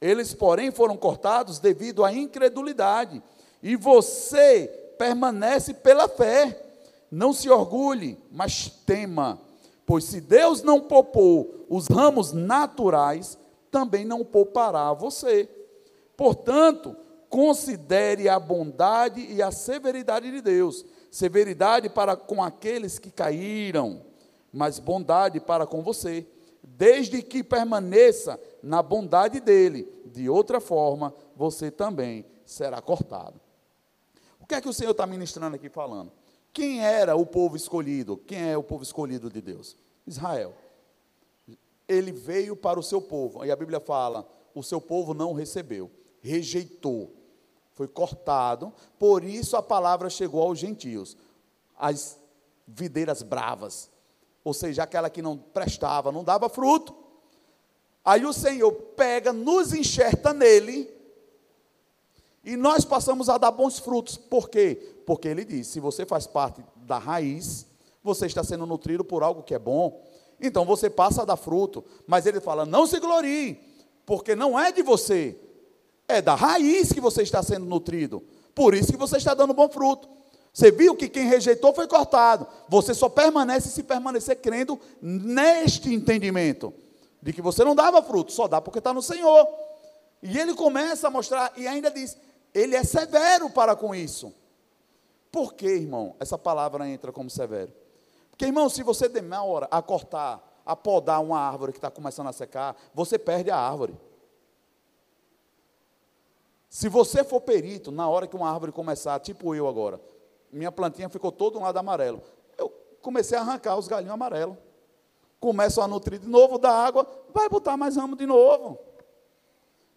Eles, porém, foram cortados devido à incredulidade. E você permanece pela fé. Não se orgulhe, mas tema. Pois se Deus não poupou os ramos naturais, também não poupará você. Portanto, considere a bondade e a severidade de Deus. Severidade para com aqueles que caíram, mas bondade para com você desde que permaneça na bondade dele. De outra forma, você também será cortado. O que é que o Senhor está ministrando aqui falando? Quem era o povo escolhido? Quem é o povo escolhido de Deus? Israel. Ele veio para o seu povo, e a Bíblia fala: o seu povo não recebeu, rejeitou, foi cortado, por isso a palavra chegou aos gentios, as videiras bravas, ou seja, aquela que não prestava, não dava fruto. Aí o Senhor pega, nos enxerta nele, e nós passamos a dar bons frutos. Por quê? Porque ele diz: se você faz parte da raiz, você está sendo nutrido por algo que é bom, então você passa a dar fruto. Mas ele fala: não se glorie, porque não é de você, é da raiz que você está sendo nutrido. Por isso que você está dando bom fruto. Você viu que quem rejeitou foi cortado. Você só permanece se permanecer crendo neste entendimento de que você não dava fruto, só dá porque está no Senhor. E ele começa a mostrar, e ainda diz: ele é severo para com isso. Por que, irmão, essa palavra entra como severo? Porque, irmão, se você demora a cortar, a podar uma árvore que está começando a secar, você perde a árvore. Se você for perito, na hora que uma árvore começar, tipo eu agora, minha plantinha ficou todo um lado amarelo. Eu comecei a arrancar os galinhos amarelos. Começo a nutrir de novo da água, vai botar mais ramo de novo.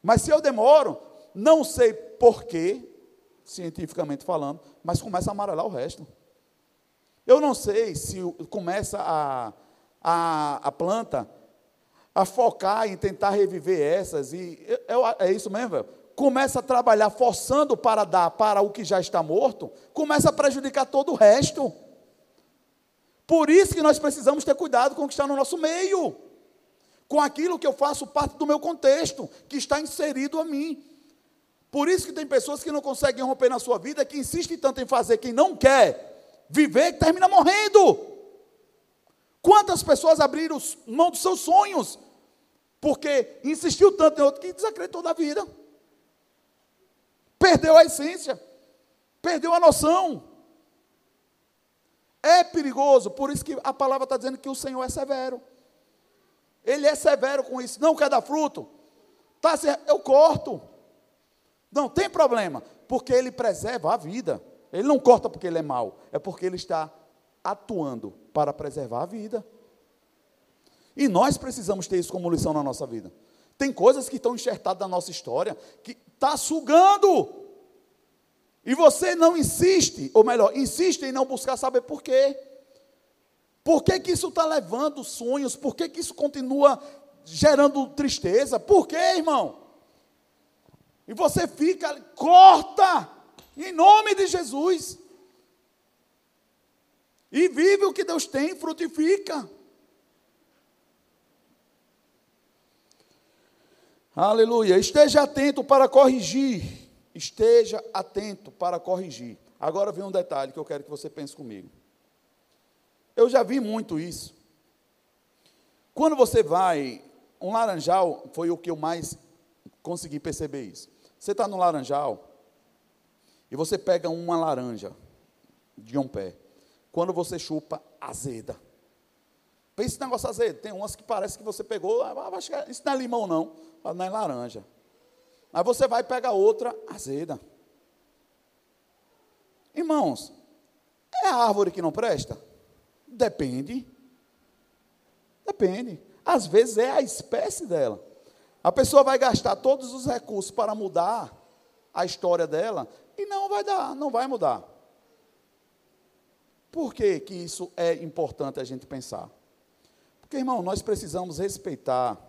Mas se eu demoro, não sei porquê, cientificamente falando, mas começa a amarelar o resto. Eu não sei se começa a, a, a planta a focar em tentar reviver essas, e eu, é isso mesmo, velho começa a trabalhar forçando para dar para o que já está morto, começa a prejudicar todo o resto. Por isso que nós precisamos ter cuidado com o que está no nosso meio, com aquilo que eu faço parte do meu contexto, que está inserido a mim. Por isso que tem pessoas que não conseguem romper na sua vida, que insistem tanto em fazer quem não quer viver, que termina morrendo. Quantas pessoas abriram mão dos seus sonhos, porque insistiu tanto em outro que desacreditou da vida. Perdeu a essência, perdeu a noção. É perigoso, por isso que a palavra está dizendo que o Senhor é severo. Ele é severo com isso. Não quer dar fruto? Tá, eu corto. Não tem problema, porque ele preserva a vida. Ele não corta porque ele é mau, é porque ele está atuando para preservar a vida. E nós precisamos ter isso como lição na nossa vida. Tem coisas que estão enxertadas na nossa história que está sugando. E você não insiste, ou melhor, insiste em não buscar saber por quê. Por que, que isso está levando sonhos? Por que, que isso continua gerando tristeza? Por quê, irmão? E você fica, corta, em nome de Jesus. E vive o que Deus tem, frutifica. Aleluia. Esteja atento para corrigir. Esteja atento para corrigir. Agora vem um detalhe que eu quero que você pense comigo. Eu já vi muito isso. Quando você vai um laranjal foi o que eu mais consegui perceber isso. Você está no laranjal e você pega uma laranja de um pé. Quando você chupa, azeda. Pensa esse negócio azedo. Tem umas que parece que você pegou, ah, acho que isso não é limão não, não é laranja. Aí você vai pegar outra azeda. Irmãos, é a árvore que não presta? Depende. Depende. Às vezes é a espécie dela. A pessoa vai gastar todos os recursos para mudar a história dela e não vai dar, não vai mudar. Por que, que isso é importante a gente pensar? Porque, irmão, nós precisamos respeitar.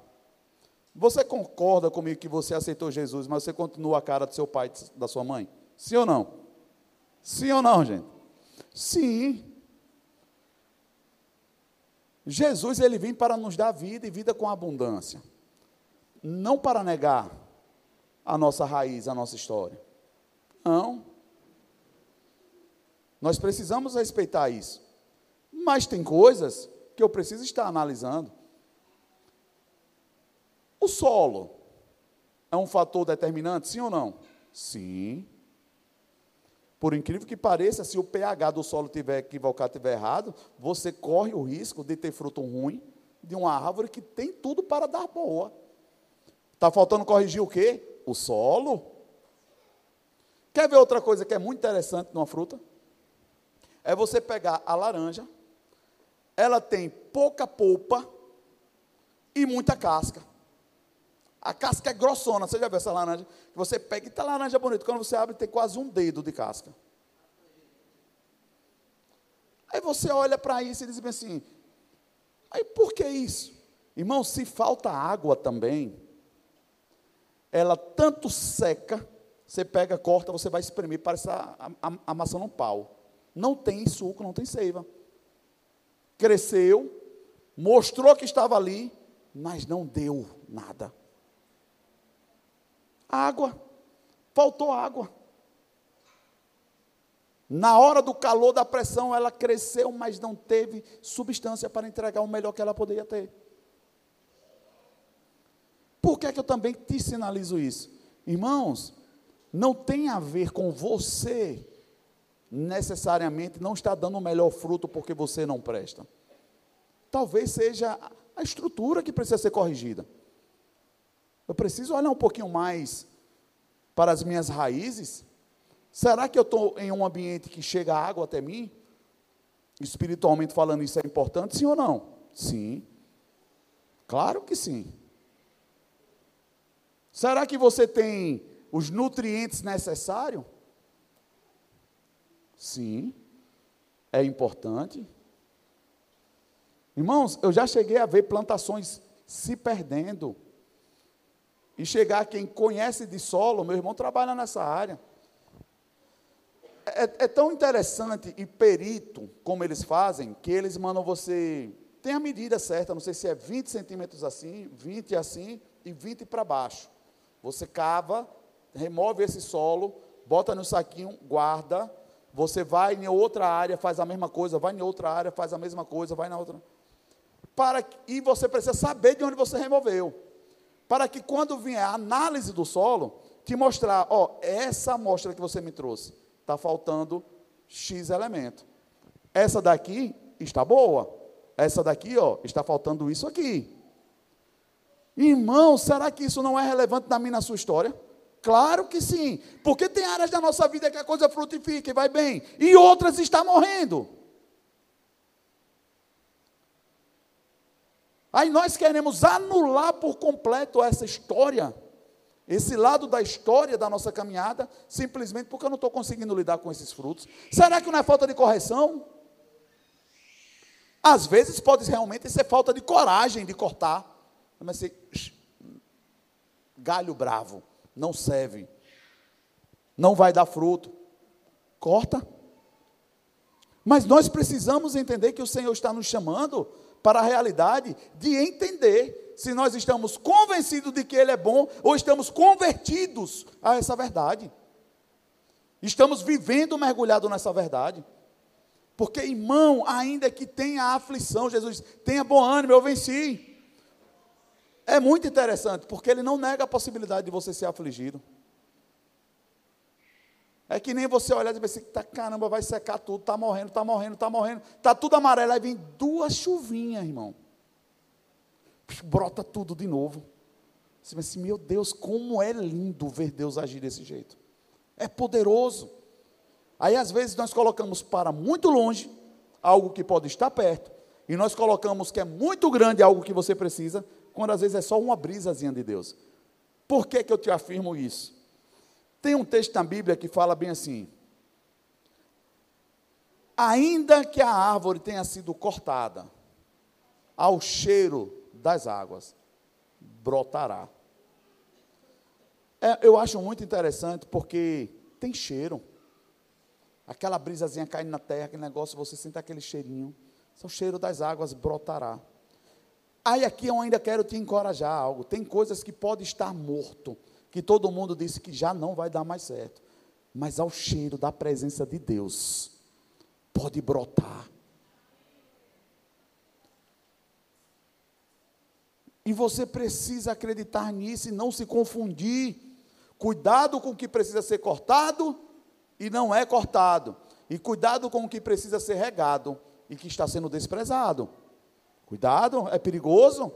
Você concorda comigo que você aceitou Jesus, mas você continua a cara do seu pai e da sua mãe? Sim ou não? Sim ou não, gente? Sim. Jesus ele vem para nos dar vida e vida com abundância. Não para negar a nossa raiz, a nossa história. Não. Nós precisamos respeitar isso. Mas tem coisas que eu preciso estar analisando. O solo é um fator determinante, sim ou não? Sim. Por incrível que pareça, se o pH do solo tiver equivocado, tiver errado, você corre o risco de ter fruto ruim de uma árvore que tem tudo para dar boa. Está faltando corrigir o quê? O solo. Quer ver outra coisa que é muito interessante numa fruta? É você pegar a laranja, ela tem pouca polpa e muita casca. A casca é grossona. Você já viu essa laranja? Você pega e tá laranja bonita. Quando você abre, tem quase um dedo de casca. Aí você olha para isso e diz assim: aí por que isso? Irmão, se falta água também, ela tanto seca, você pega, corta, você vai espremer, parece a, a, a maçã no pau. Não tem suco, não tem seiva. Cresceu, mostrou que estava ali, mas não deu nada. Água. Faltou água. Na hora do calor, da pressão, ela cresceu, mas não teve substância para entregar o melhor que ela poderia ter. Por que, é que eu também te sinalizo isso? Irmãos, não tem a ver com você necessariamente não estar dando o melhor fruto porque você não presta. Talvez seja a estrutura que precisa ser corrigida. Eu preciso olhar um pouquinho mais para as minhas raízes. Será que eu estou em um ambiente que chega água até mim? Espiritualmente falando, isso é importante, sim ou não? Sim. Claro que sim. Será que você tem os nutrientes necessários? Sim. É importante. Irmãos, eu já cheguei a ver plantações se perdendo e chegar quem conhece de solo, meu irmão trabalha nessa área. É, é, tão interessante e perito como eles fazem, que eles mandam você. Tem a medida certa, não sei se é 20 centímetros assim, 20 assim e 20 para baixo. Você cava, remove esse solo, bota no saquinho, guarda. Você vai em outra área, faz a mesma coisa, vai em outra área, faz a mesma coisa, vai na outra. Para, e você precisa saber de onde você removeu para que quando vier a análise do solo, te mostrar, ó, essa amostra que você me trouxe, está faltando X elemento. Essa daqui está boa. Essa daqui, ó, está faltando isso aqui. Irmão, será que isso não é relevante na minha na sua história? Claro que sim. Porque tem áreas da nossa vida que a coisa frutifica e vai bem, e outras está morrendo. Aí nós queremos anular por completo essa história, esse lado da história da nossa caminhada, simplesmente porque eu não estou conseguindo lidar com esses frutos. Será que não é falta de correção? Às vezes pode realmente ser falta de coragem de cortar. Mas assim, galho bravo, não serve, não vai dar fruto. Corta. Mas nós precisamos entender que o Senhor está nos chamando para a realidade de entender se nós estamos convencidos de que Ele é bom ou estamos convertidos a essa verdade. Estamos vivendo mergulhado nessa verdade. Porque, irmão, ainda que tenha aflição, Jesus, tenha bom ânimo, eu venci. É muito interessante, porque ele não nega a possibilidade de você ser afligido. É que nem você olhar e dizer, tá, caramba, vai secar tudo, está morrendo, está morrendo, está morrendo, está tudo amarelo, aí vem duas chuvinhas, irmão. Brota tudo de novo. Você pensa assim, meu Deus, como é lindo ver Deus agir desse jeito. É poderoso. Aí às vezes nós colocamos para muito longe algo que pode estar perto, e nós colocamos que é muito grande algo que você precisa, quando às vezes é só uma brisazinha de Deus. Por que, que eu te afirmo isso? Tem um texto na Bíblia que fala bem assim: ainda que a árvore tenha sido cortada, ao cheiro das águas brotará. É, eu acho muito interessante porque tem cheiro. Aquela brisazinha caindo na terra, aquele negócio, você sente aquele cheirinho. O cheiro das águas brotará. Aí aqui eu ainda quero te encorajar algo. Tem coisas que pode estar morto, que todo mundo disse que já não vai dar mais certo. Mas ao cheiro da presença de Deus, pode brotar. E você precisa acreditar nisso e não se confundir. Cuidado com o que precisa ser cortado e não é cortado. E cuidado com o que precisa ser regado e que está sendo desprezado. Cuidado, é perigoso.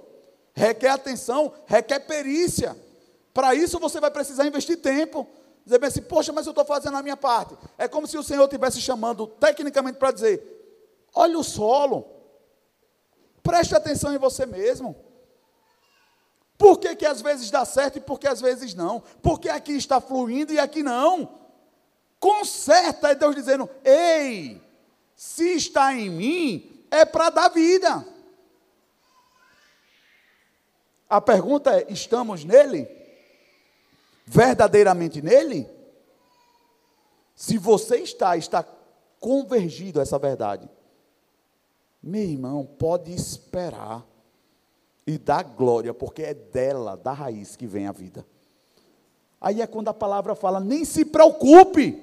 Requer atenção, requer perícia. Para isso você vai precisar investir tempo. Dizer bem assim, poxa, mas eu estou fazendo a minha parte. É como se o Senhor estivesse chamando tecnicamente para dizer: olha o solo, preste atenção em você mesmo. Por que, que às vezes dá certo e por que às vezes não? Porque aqui está fluindo e aqui não. Conserta é Deus dizendo: ei, se está em mim, é para dar vida. A pergunta é: estamos nele? Verdadeiramente nele? Se você está, está convergido a essa verdade, meu irmão, pode esperar e dar glória, porque é dela, da raiz, que vem a vida. Aí é quando a palavra fala: nem se preocupe.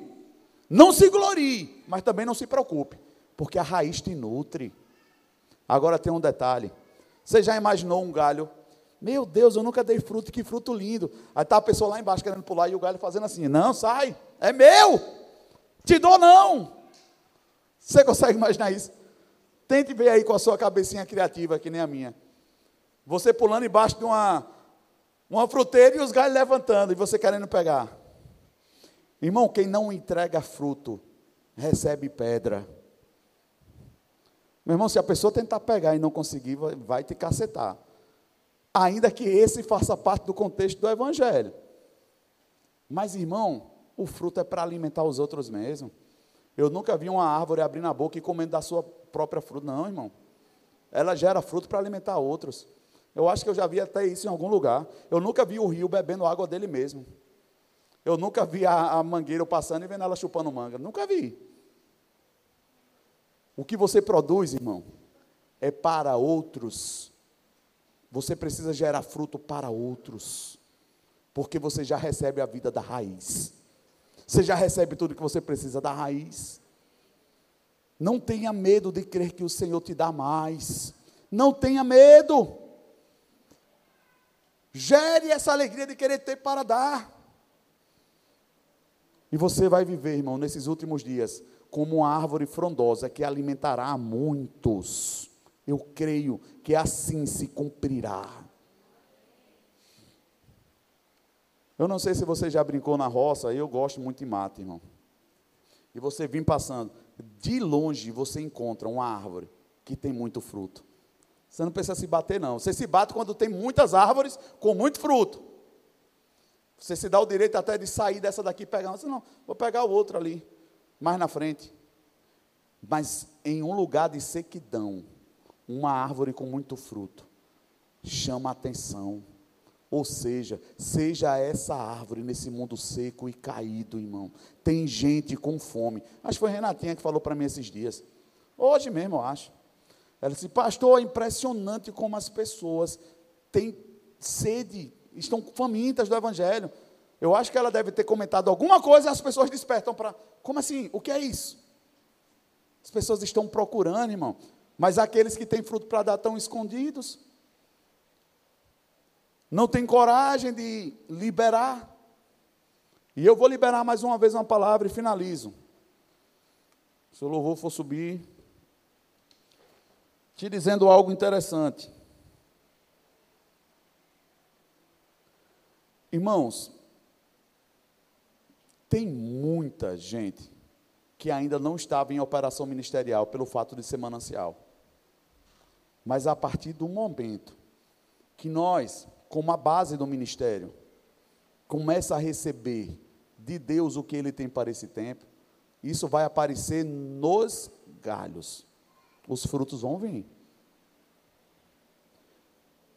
Não se glorie, mas também não se preocupe, porque a raiz te nutre. Agora tem um detalhe. Você já imaginou um galho? Meu Deus, eu nunca dei fruto, que fruto lindo. Aí está a pessoa lá embaixo querendo pular e o galho fazendo assim: Não, sai, é meu, te dou não. Você consegue imaginar isso? Tente ver aí com a sua cabecinha criativa, que nem a minha. Você pulando embaixo de uma, uma fruteira e os galhos levantando, e você querendo pegar. Irmão, quem não entrega fruto, recebe pedra. Meu irmão, se a pessoa tentar pegar e não conseguir, vai te cacetar. Ainda que esse faça parte do contexto do Evangelho. Mas, irmão, o fruto é para alimentar os outros mesmo. Eu nunca vi uma árvore abrindo a boca e comendo da sua própria fruta. Não, irmão. Ela gera fruto para alimentar outros. Eu acho que eu já vi até isso em algum lugar. Eu nunca vi o rio bebendo água dele mesmo. Eu nunca vi a, a mangueira passando e vendo ela chupando manga. Nunca vi. O que você produz, irmão, é para outros. Você precisa gerar fruto para outros. Porque você já recebe a vida da raiz. Você já recebe tudo que você precisa da raiz. Não tenha medo de crer que o Senhor te dá mais. Não tenha medo. Gere essa alegria de querer ter para dar. E você vai viver, irmão, nesses últimos dias, como uma árvore frondosa que alimentará muitos. Eu creio que assim se cumprirá. Eu não sei se você já brincou na roça, eu gosto muito de mato, irmão. E você vem passando, de longe você encontra uma árvore que tem muito fruto. Você não precisa se bater, não. Você se bate quando tem muitas árvores com muito fruto. Você se dá o direito até de sair dessa daqui e pegar. Você não, vou pegar o outro ali, mais na frente. Mas em um lugar de sequidão, uma árvore com muito fruto chama a atenção. Ou seja, seja essa árvore nesse mundo seco e caído, irmão. Tem gente com fome. Acho que foi Renatinha que falou para mim esses dias. Hoje mesmo, eu acho. Ela disse, pastor, é impressionante como as pessoas têm sede estão famintas do Evangelho. Eu acho que ela deve ter comentado alguma coisa e as pessoas despertam para. Como assim? O que é isso? As pessoas estão procurando, irmão. Mas aqueles que têm fruto para dar estão escondidos. não tem coragem de liberar. E eu vou liberar mais uma vez uma palavra e finalizo. Se o louvor for subir, te dizendo algo interessante. Irmãos, tem muita gente que ainda não estava em operação ministerial pelo fato de ser manancial. Mas a partir do momento que nós, como a base do ministério, começa a receber de Deus o que ele tem para esse tempo, isso vai aparecer nos galhos. Os frutos vão vir.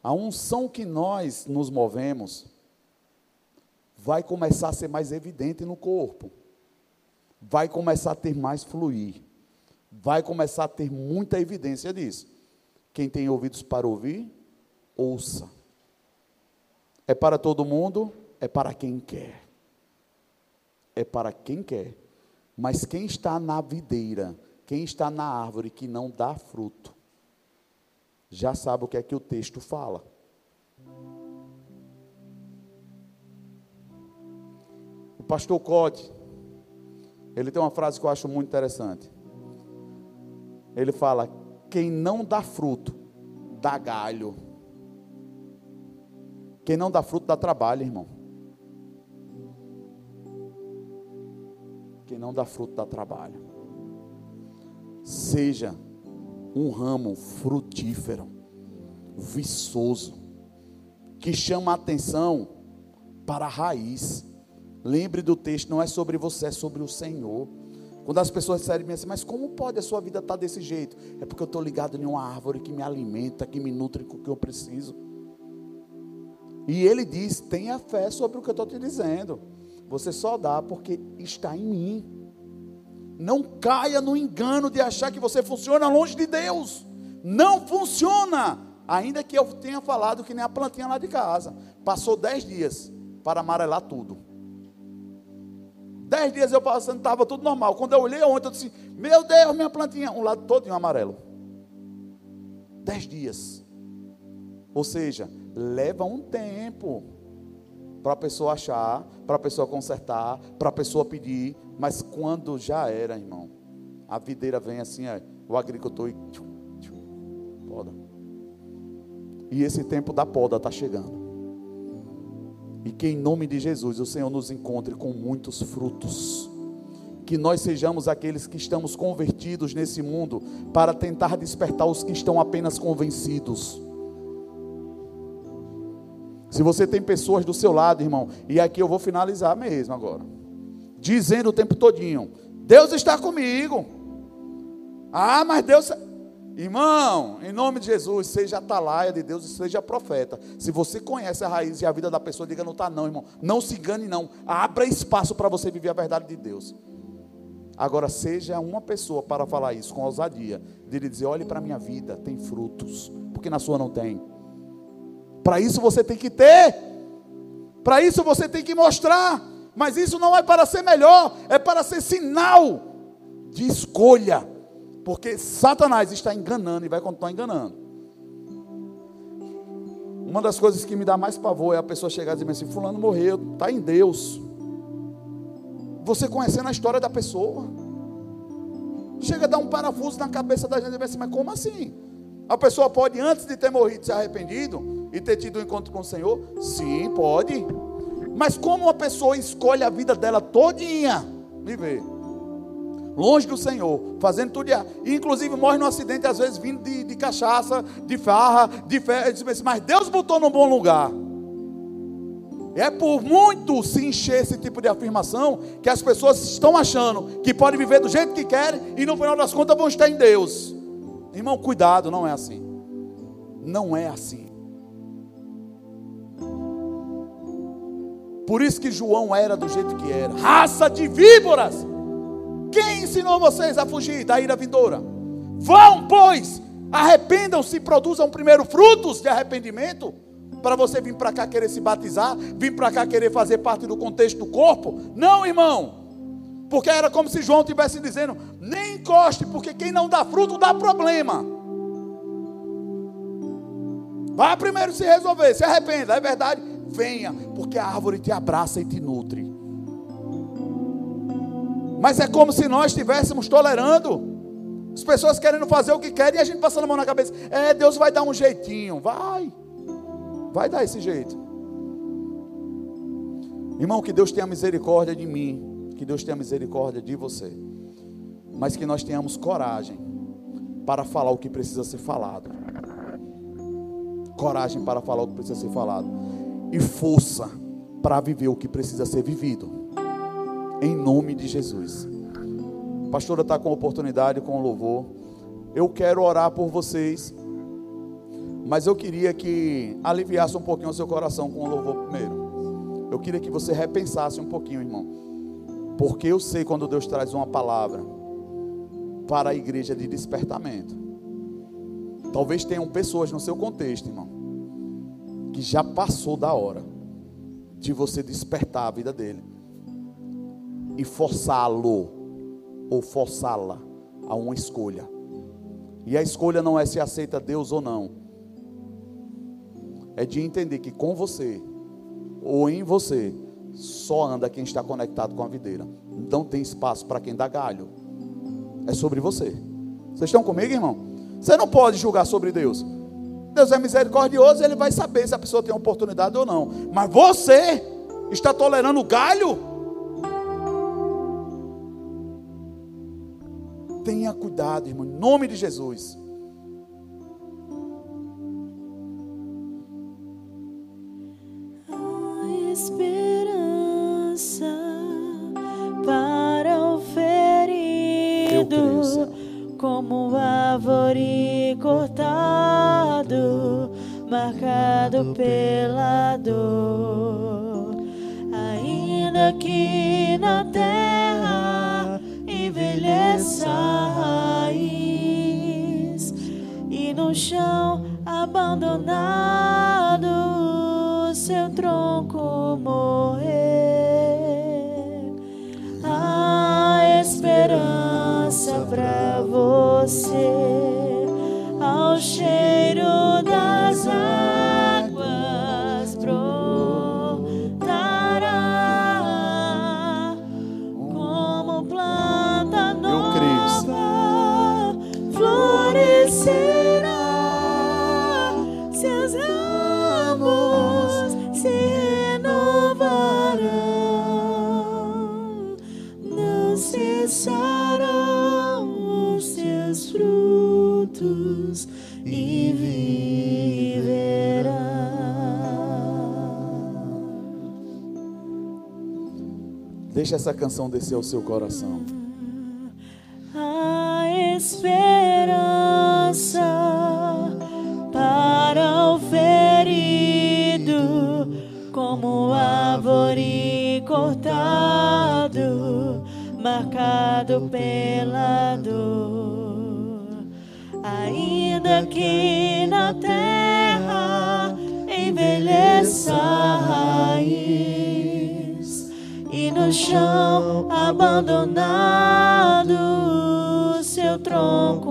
A unção que nós nos movemos vai começar a ser mais evidente no corpo. Vai começar a ter mais fluir. Vai começar a ter muita evidência disso. Quem tem ouvidos para ouvir, ouça. É para todo mundo, é para quem quer. É para quem quer. Mas quem está na videira, quem está na árvore que não dá fruto, já sabe o que é que o texto fala. O pastor Code, ele tem uma frase que eu acho muito interessante. Ele fala: quem não dá fruto, dá galho. Quem não dá fruto, dá trabalho, irmão. Quem não dá fruto, dá trabalho. Seja um ramo frutífero, viçoso, que chama a atenção para a raiz. Lembre do texto, não é sobre você, é sobre o Senhor. Quando as pessoas disserem assim, mas como pode a sua vida estar desse jeito? É porque eu estou ligado em uma árvore que me alimenta, que me nutre com o que eu preciso. E ele diz: tenha fé sobre o que eu estou te dizendo. Você só dá porque está em mim. Não caia no engano de achar que você funciona longe de Deus. Não funciona. Ainda que eu tenha falado que nem a plantinha lá de casa. Passou dez dias para amarelar tudo. Dez dias eu passando, estava tudo normal. Quando eu olhei ontem, eu disse: Meu Deus, minha plantinha, um lado todo em amarelo. Dez dias. Ou seja, leva um tempo para a pessoa achar, para a pessoa consertar, para a pessoa pedir, mas quando já era, irmão, a videira vem assim, é, o agricultor e tchum, tchum, poda. E esse tempo da poda está chegando. E que em nome de Jesus o Senhor nos encontre com muitos frutos. Que nós sejamos aqueles que estamos convertidos nesse mundo para tentar despertar os que estão apenas convencidos se você tem pessoas do seu lado, irmão, e aqui eu vou finalizar mesmo agora, dizendo o tempo todinho: Deus está comigo. Ah, mas Deus. Irmão, em nome de Jesus, seja atalaia de Deus e seja profeta. Se você conhece a raiz e a vida da pessoa, diga: não está, não, irmão. Não se engane, não. Abra espaço para você viver a verdade de Deus. Agora, seja uma pessoa para falar isso com ousadia, de lhe dizer: olhe para a minha vida, tem frutos, porque na sua não tem. Para isso você tem que ter. Para isso você tem que mostrar. Mas isso não é para ser melhor, é para ser sinal de escolha. Porque Satanás está enganando e vai continuar enganando. Uma das coisas que me dá mais pavor é a pessoa chegar e dizer assim: Fulano morreu, está em Deus. Você conhecendo a história da pessoa. Chega a dar um parafuso na cabeça da gente e dizer assim: Mas como assim? A pessoa pode, antes de ter morrido, se arrependido, e ter tido um encontro com o Senhor? Sim, pode. Mas como uma pessoa escolhe a vida dela todinha, viver longe do Senhor, fazendo tudo errado, inclusive morre num acidente, às vezes vindo de, de cachaça, de farra, de fé, mas Deus botou num bom lugar. É por muito se encher esse tipo de afirmação que as pessoas estão achando que podem viver do jeito que querem e no final das contas vão estar em Deus. Irmão, cuidado, não é assim. Não é assim. Por isso que João era do jeito que era. Raça de víboras. Quem ensinou vocês a fugir da ira vindoura? Vão, pois, arrependam-se e produzam primeiro frutos de arrependimento. Para você vir para cá querer se batizar, vir para cá querer fazer parte do contexto do corpo. Não, irmão. Porque era como se João estivesse dizendo: nem encoste, porque quem não dá fruto dá problema. Vá primeiro se resolver, se arrependa, é verdade? Venha, porque a árvore te abraça e te nutre. Mas é como se nós estivéssemos tolerando. As pessoas querendo fazer o que querem e a gente passando a mão na cabeça. É, Deus vai dar um jeitinho. Vai. Vai dar esse jeito. Irmão, que Deus tenha misericórdia de mim. Que Deus tenha misericórdia de você. Mas que nós tenhamos coragem para falar o que precisa ser falado. Coragem para falar o que precisa ser falado. E força para viver o que precisa ser vivido. Em nome de Jesus. A pastora está com oportunidade, com louvor. Eu quero orar por vocês. Mas eu queria que aliviasse um pouquinho o seu coração com o louvor primeiro. Eu queria que você repensasse um pouquinho, irmão. Porque eu sei quando Deus traz uma palavra para a igreja de despertamento. Talvez tenham pessoas no seu contexto, irmão, que já passou da hora de você despertar a vida dele e forçá-lo ou forçá-la a uma escolha. E a escolha não é se aceita Deus ou não é de entender que com você ou em você só anda quem está conectado com a videira. Não tem espaço para quem dá galho. É sobre você. Vocês estão comigo, irmão? Você não pode julgar sobre Deus. Deus é misericordioso, ele vai saber se a pessoa tem oportunidade ou não. Mas você está tolerando o galho? Tenha cuidado, irmão, em nome de Jesus. como árvore cortado, marcado pela dor. Ainda que Deixa essa canção descer ao seu coração. Chão abandonado seu tronco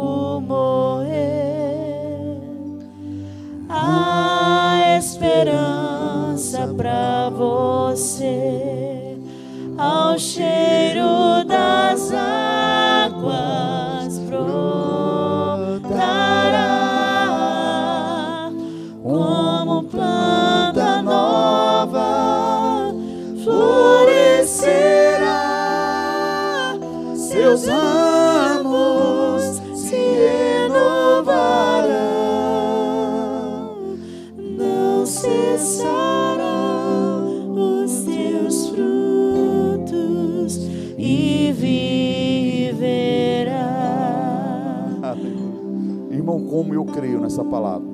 palavra.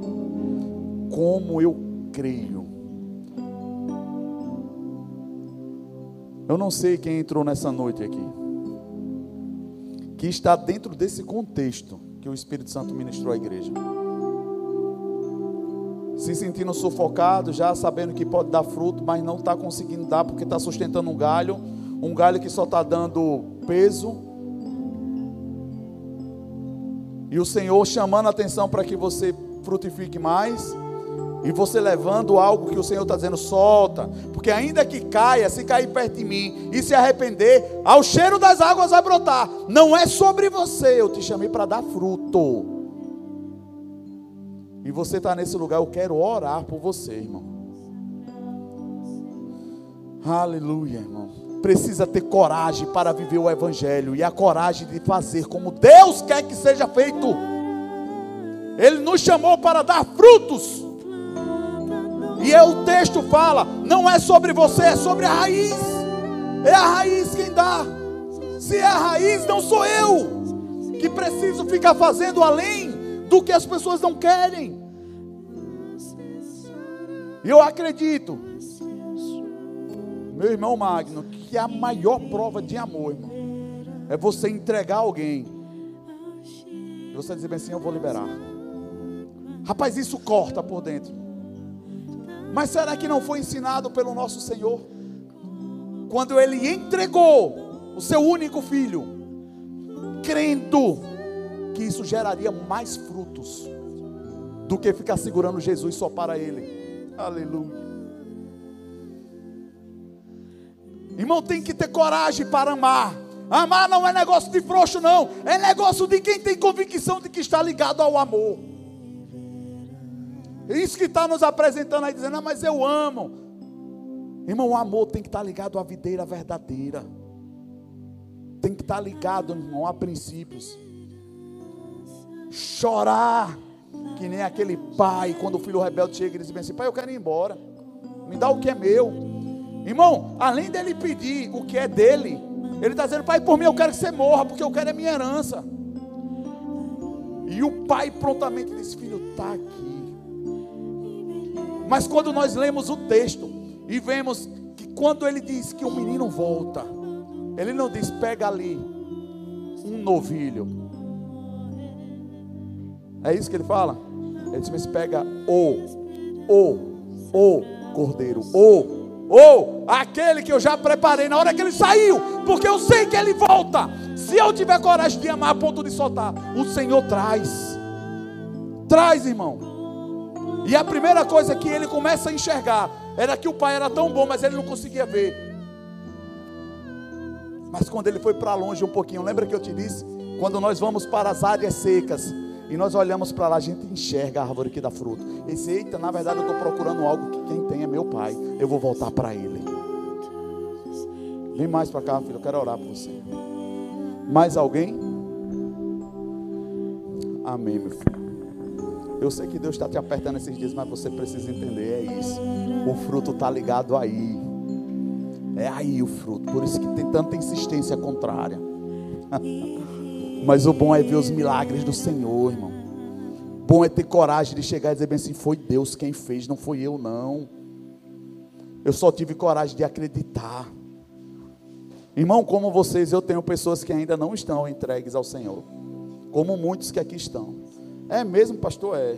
Como eu creio. Eu não sei quem entrou nessa noite aqui. Que está dentro desse contexto que o Espírito Santo ministrou à igreja. Se sentindo sufocado, já sabendo que pode dar fruto, mas não está conseguindo dar porque está sustentando um galho. Um galho que só está dando peso. E o Senhor chamando a atenção para que você frutifique mais. E você levando algo que o Senhor está dizendo, solta. Porque ainda que caia, se cair perto de mim e se arrepender, ao cheiro das águas vai brotar. Não é sobre você, eu te chamei para dar fruto. E você está nesse lugar, eu quero orar por você, irmão. Aleluia, irmão. Precisa ter coragem para viver o Evangelho e a coragem de fazer como Deus quer que seja feito. Ele nos chamou para dar frutos. E é, o texto fala, não é sobre você, é sobre a raiz. É a raiz quem dá. Se é a raiz, não sou eu que preciso ficar fazendo além do que as pessoas não querem. Eu acredito, meu irmão Magno, que a maior prova de amor, irmão, é você entregar alguém. E você dizer bem assim, eu vou liberar. Rapaz, isso corta por dentro. Mas será que não foi ensinado pelo nosso Senhor? Quando ele entregou o seu único filho, crendo que isso geraria mais frutos do que ficar segurando Jesus só para ele. Aleluia. Irmão, tem que ter coragem para amar. Amar não é negócio de frouxo, não. É negócio de quem tem convicção de que está ligado ao amor. Isso que está nos apresentando aí, dizendo, ah, mas eu amo. Irmão, o amor tem que estar ligado à videira verdadeira. Tem que estar ligado, irmão, a princípios. Chorar, que nem aquele pai, quando o filho rebelde chega e diz assim: Pai, eu quero ir embora. Me dá o que é meu. Irmão, além dele pedir o que é dele, ele está dizendo: Pai, por mim eu quero que você morra, porque eu quero a minha herança. E o pai prontamente diz: Filho, está aqui. Mas quando nós lemos o texto e vemos que quando ele diz que o menino volta, ele não diz pega ali um novilho. É isso que ele fala? Ele diz, pega o, o, o cordeiro, o, o, aquele que eu já preparei na hora que ele saiu, porque eu sei que ele volta. Se eu tiver coragem de amar a ponto de soltar, o Senhor traz. Traz, irmão. E a primeira coisa que ele começa a enxergar era que o pai era tão bom, mas ele não conseguia ver. Mas quando ele foi para longe um pouquinho, lembra que eu te disse? Quando nós vamos para as áreas secas e nós olhamos para lá, a gente enxerga a árvore que dá fruto. E diz, eita, na verdade eu estou procurando algo que quem tem é meu pai. Eu vou voltar para ele. Vem mais para cá, filho, eu quero orar por você. Mais alguém? Amém, meu filho. Eu sei que Deus está te apertando esses dias, mas você precisa entender, é isso. O fruto está ligado aí. É aí o fruto. Por isso que tem tanta insistência contrária. mas o bom é ver os milagres do Senhor, irmão. Bom é ter coragem de chegar e dizer bem assim: foi Deus quem fez, não foi eu, não. Eu só tive coragem de acreditar. Irmão, como vocês, eu tenho pessoas que ainda não estão entregues ao Senhor, como muitos que aqui estão. É mesmo, pastor? É.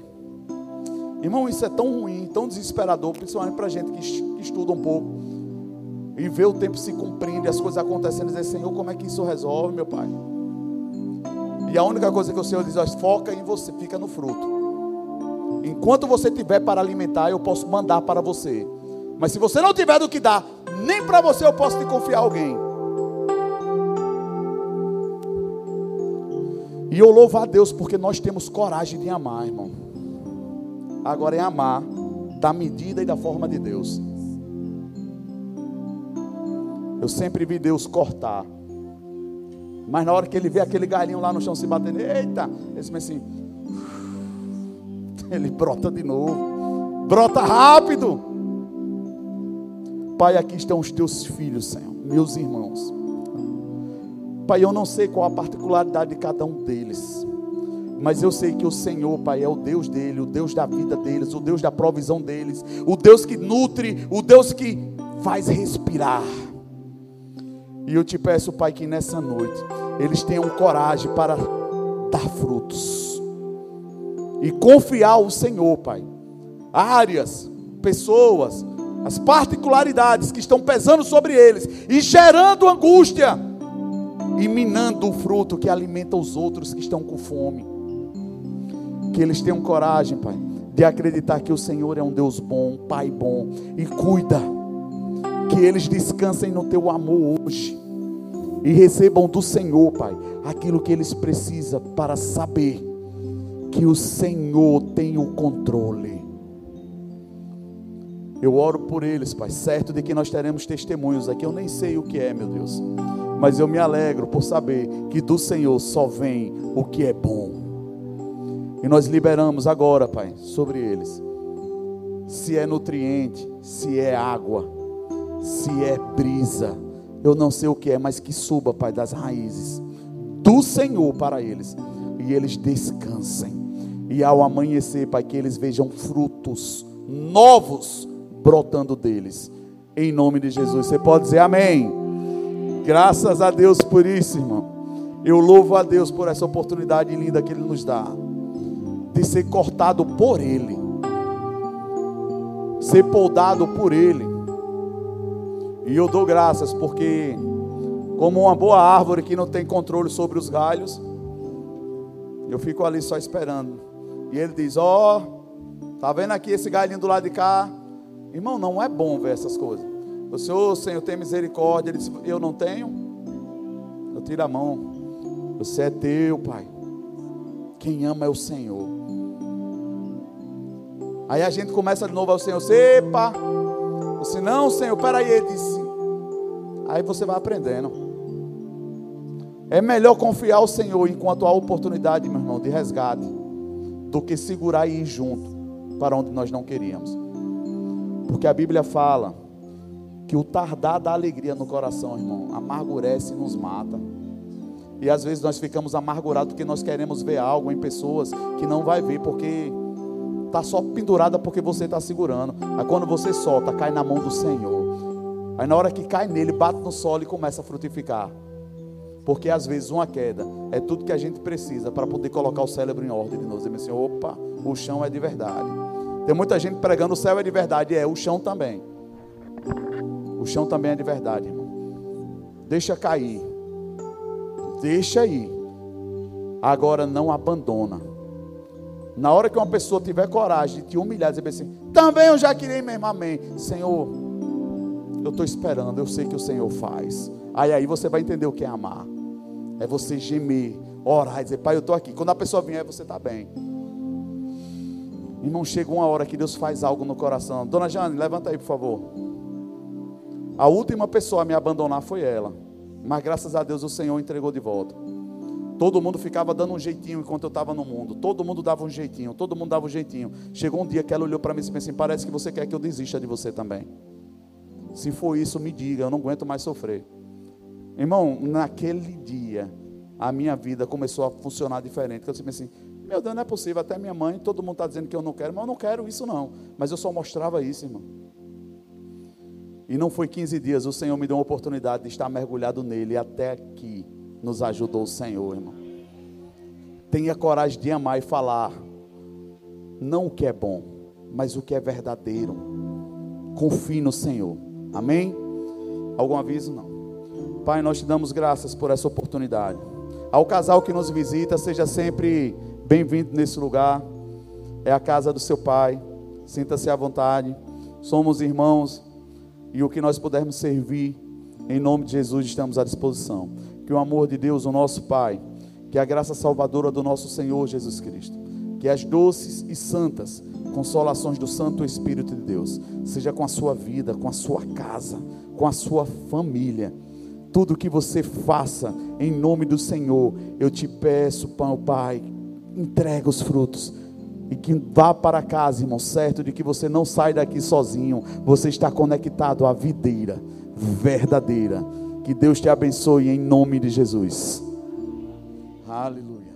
Irmão, isso é tão ruim, tão desesperador, principalmente para gente que, estuda um pouco e vê o tempo se cumprindo e as coisas acontecendo, e dizer, Senhor, como é que isso resolve, meu Pai? E a única coisa que o Senhor diz, ó, foca em você, fica no fruto. Enquanto você tiver para alimentar, eu posso mandar para você. Mas se você não tiver do que dar, nem para você eu posso te confiar alguém. E eu louvo a Deus porque nós temos coragem de amar, irmão. Agora é amar da medida e da forma de Deus. Eu sempre vi Deus cortar. Mas na hora que ele vê aquele galinho lá no chão se batendo, eita, ele assim, ele brota de novo. Brota rápido. Pai, aqui estão os teus filhos, Senhor, meus irmãos. Pai, eu não sei qual a particularidade de cada um deles. Mas eu sei que o Senhor, Pai, é o Deus dele, o Deus da vida deles, o Deus da provisão deles, o Deus que nutre, o Deus que faz respirar. E eu te peço, Pai, que nessa noite eles tenham coragem para dar frutos e confiar ao Senhor, Pai. Áreas, pessoas, as particularidades que estão pesando sobre eles e gerando angústia e minando o fruto que alimenta os outros que estão com fome. Que eles tenham coragem, Pai, de acreditar que o Senhor é um Deus bom, um Pai bom e cuida. Que eles descansem no teu amor hoje e recebam do Senhor, Pai, aquilo que eles precisam para saber que o Senhor tem o controle. Eu oro por eles, Pai, certo de que nós teremos testemunhos aqui. Eu nem sei o que é, meu Deus, mas eu me alegro por saber que do Senhor só vem o que é bom. E nós liberamos agora, Pai, sobre eles. Se é nutriente, se é água, se é brisa, eu não sei o que é, mas que suba, Pai, das raízes do Senhor para eles e eles descansem. E ao amanhecer, Pai, que eles vejam frutos novos brotando deles. Em nome de Jesus. Você pode dizer amém. Graças a Deus por isso, irmão. Eu louvo a Deus por essa oportunidade linda que Ele nos dá de ser cortado por Ele, ser podado por Ele. E eu dou graças porque, como uma boa árvore que não tem controle sobre os galhos, eu fico ali só esperando. E Ele diz: Ó, oh, tá vendo aqui esse galhinho do lado de cá? Irmão, não é bom ver essas coisas. O Senhor, Senhor, tem misericórdia. Ele diz: Eu não tenho. Eu tiro a mão. Você é teu, Pai. Quem ama é o Senhor. Aí a gente começa de novo ao Senhor. Sepa. Você não, Senhor, peraí. Ele disse. Aí você vai aprendendo. É melhor confiar ao Senhor enquanto há oportunidade, meu irmão, de resgate, do que segurar e ir junto para onde nós não queríamos. Porque a Bíblia fala que o tardar da alegria no coração, irmão, amargurece e nos mata. E às vezes nós ficamos amargurados porque nós queremos ver algo em pessoas que não vai ver porque está só pendurada porque você está segurando. Aí quando você solta, cai na mão do Senhor. Aí na hora que cai nele, bate no solo e começa a frutificar. Porque às vezes uma queda é tudo que a gente precisa para poder colocar o cérebro em ordem de novo. Dizer assim, opa, o chão é de verdade. Tem muita gente pregando o céu é de verdade, é, o chão também. O chão também é de verdade, irmão. Deixa cair. Deixa ir. Agora não abandona. Na hora que uma pessoa tiver coragem de te humilhar, dizer assim: também eu já queria mesmo, amém. Senhor, eu estou esperando, eu sei que o Senhor faz. Aí aí você vai entender o que é amar. É você gemer, orar e dizer: Pai, eu estou aqui. Quando a pessoa vier, você está bem. Irmão, chega uma hora que Deus faz algo no coração. Dona Jane, levanta aí, por favor. A última pessoa a me abandonar foi ela. Mas graças a Deus o Senhor entregou de volta. Todo mundo ficava dando um jeitinho enquanto eu estava no mundo. Todo mundo dava um jeitinho, todo mundo dava um jeitinho. Chegou um dia que ela olhou para mim e disse assim: Parece que você quer que eu desista de você também. Se for isso, me diga, eu não aguento mais sofrer. Irmão, naquele dia, a minha vida começou a funcionar diferente. Eu disse assim: meu Deus, não é possível. Até minha mãe, todo mundo está dizendo que eu não quero, mas eu não quero isso não. Mas eu só mostrava isso, irmão. E não foi 15 dias, o Senhor me deu uma oportunidade de estar mergulhado nele. E até aqui nos ajudou o Senhor, irmão. Tenha coragem de amar e falar. Não o que é bom, mas o que é verdadeiro. Confie no Senhor. Amém? Algum aviso? Não. Pai, nós te damos graças por essa oportunidade. Ao casal que nos visita, seja sempre Bem-vindo nesse lugar. É a casa do seu Pai. Sinta-se à vontade. Somos irmãos e o que nós pudermos servir, em nome de Jesus, estamos à disposição. Que o amor de Deus, o nosso Pai, que a graça salvadora do nosso Senhor Jesus Cristo, que as doces e santas consolações do Santo Espírito de Deus, seja com a sua vida, com a sua casa, com a sua família. Tudo que você faça em nome do Senhor, eu te peço, Pai, entrega os frutos. E que vá para casa, irmão, certo de que você não sai daqui sozinho. Você está conectado à videira verdadeira. Que Deus te abençoe em nome de Jesus. Aleluia.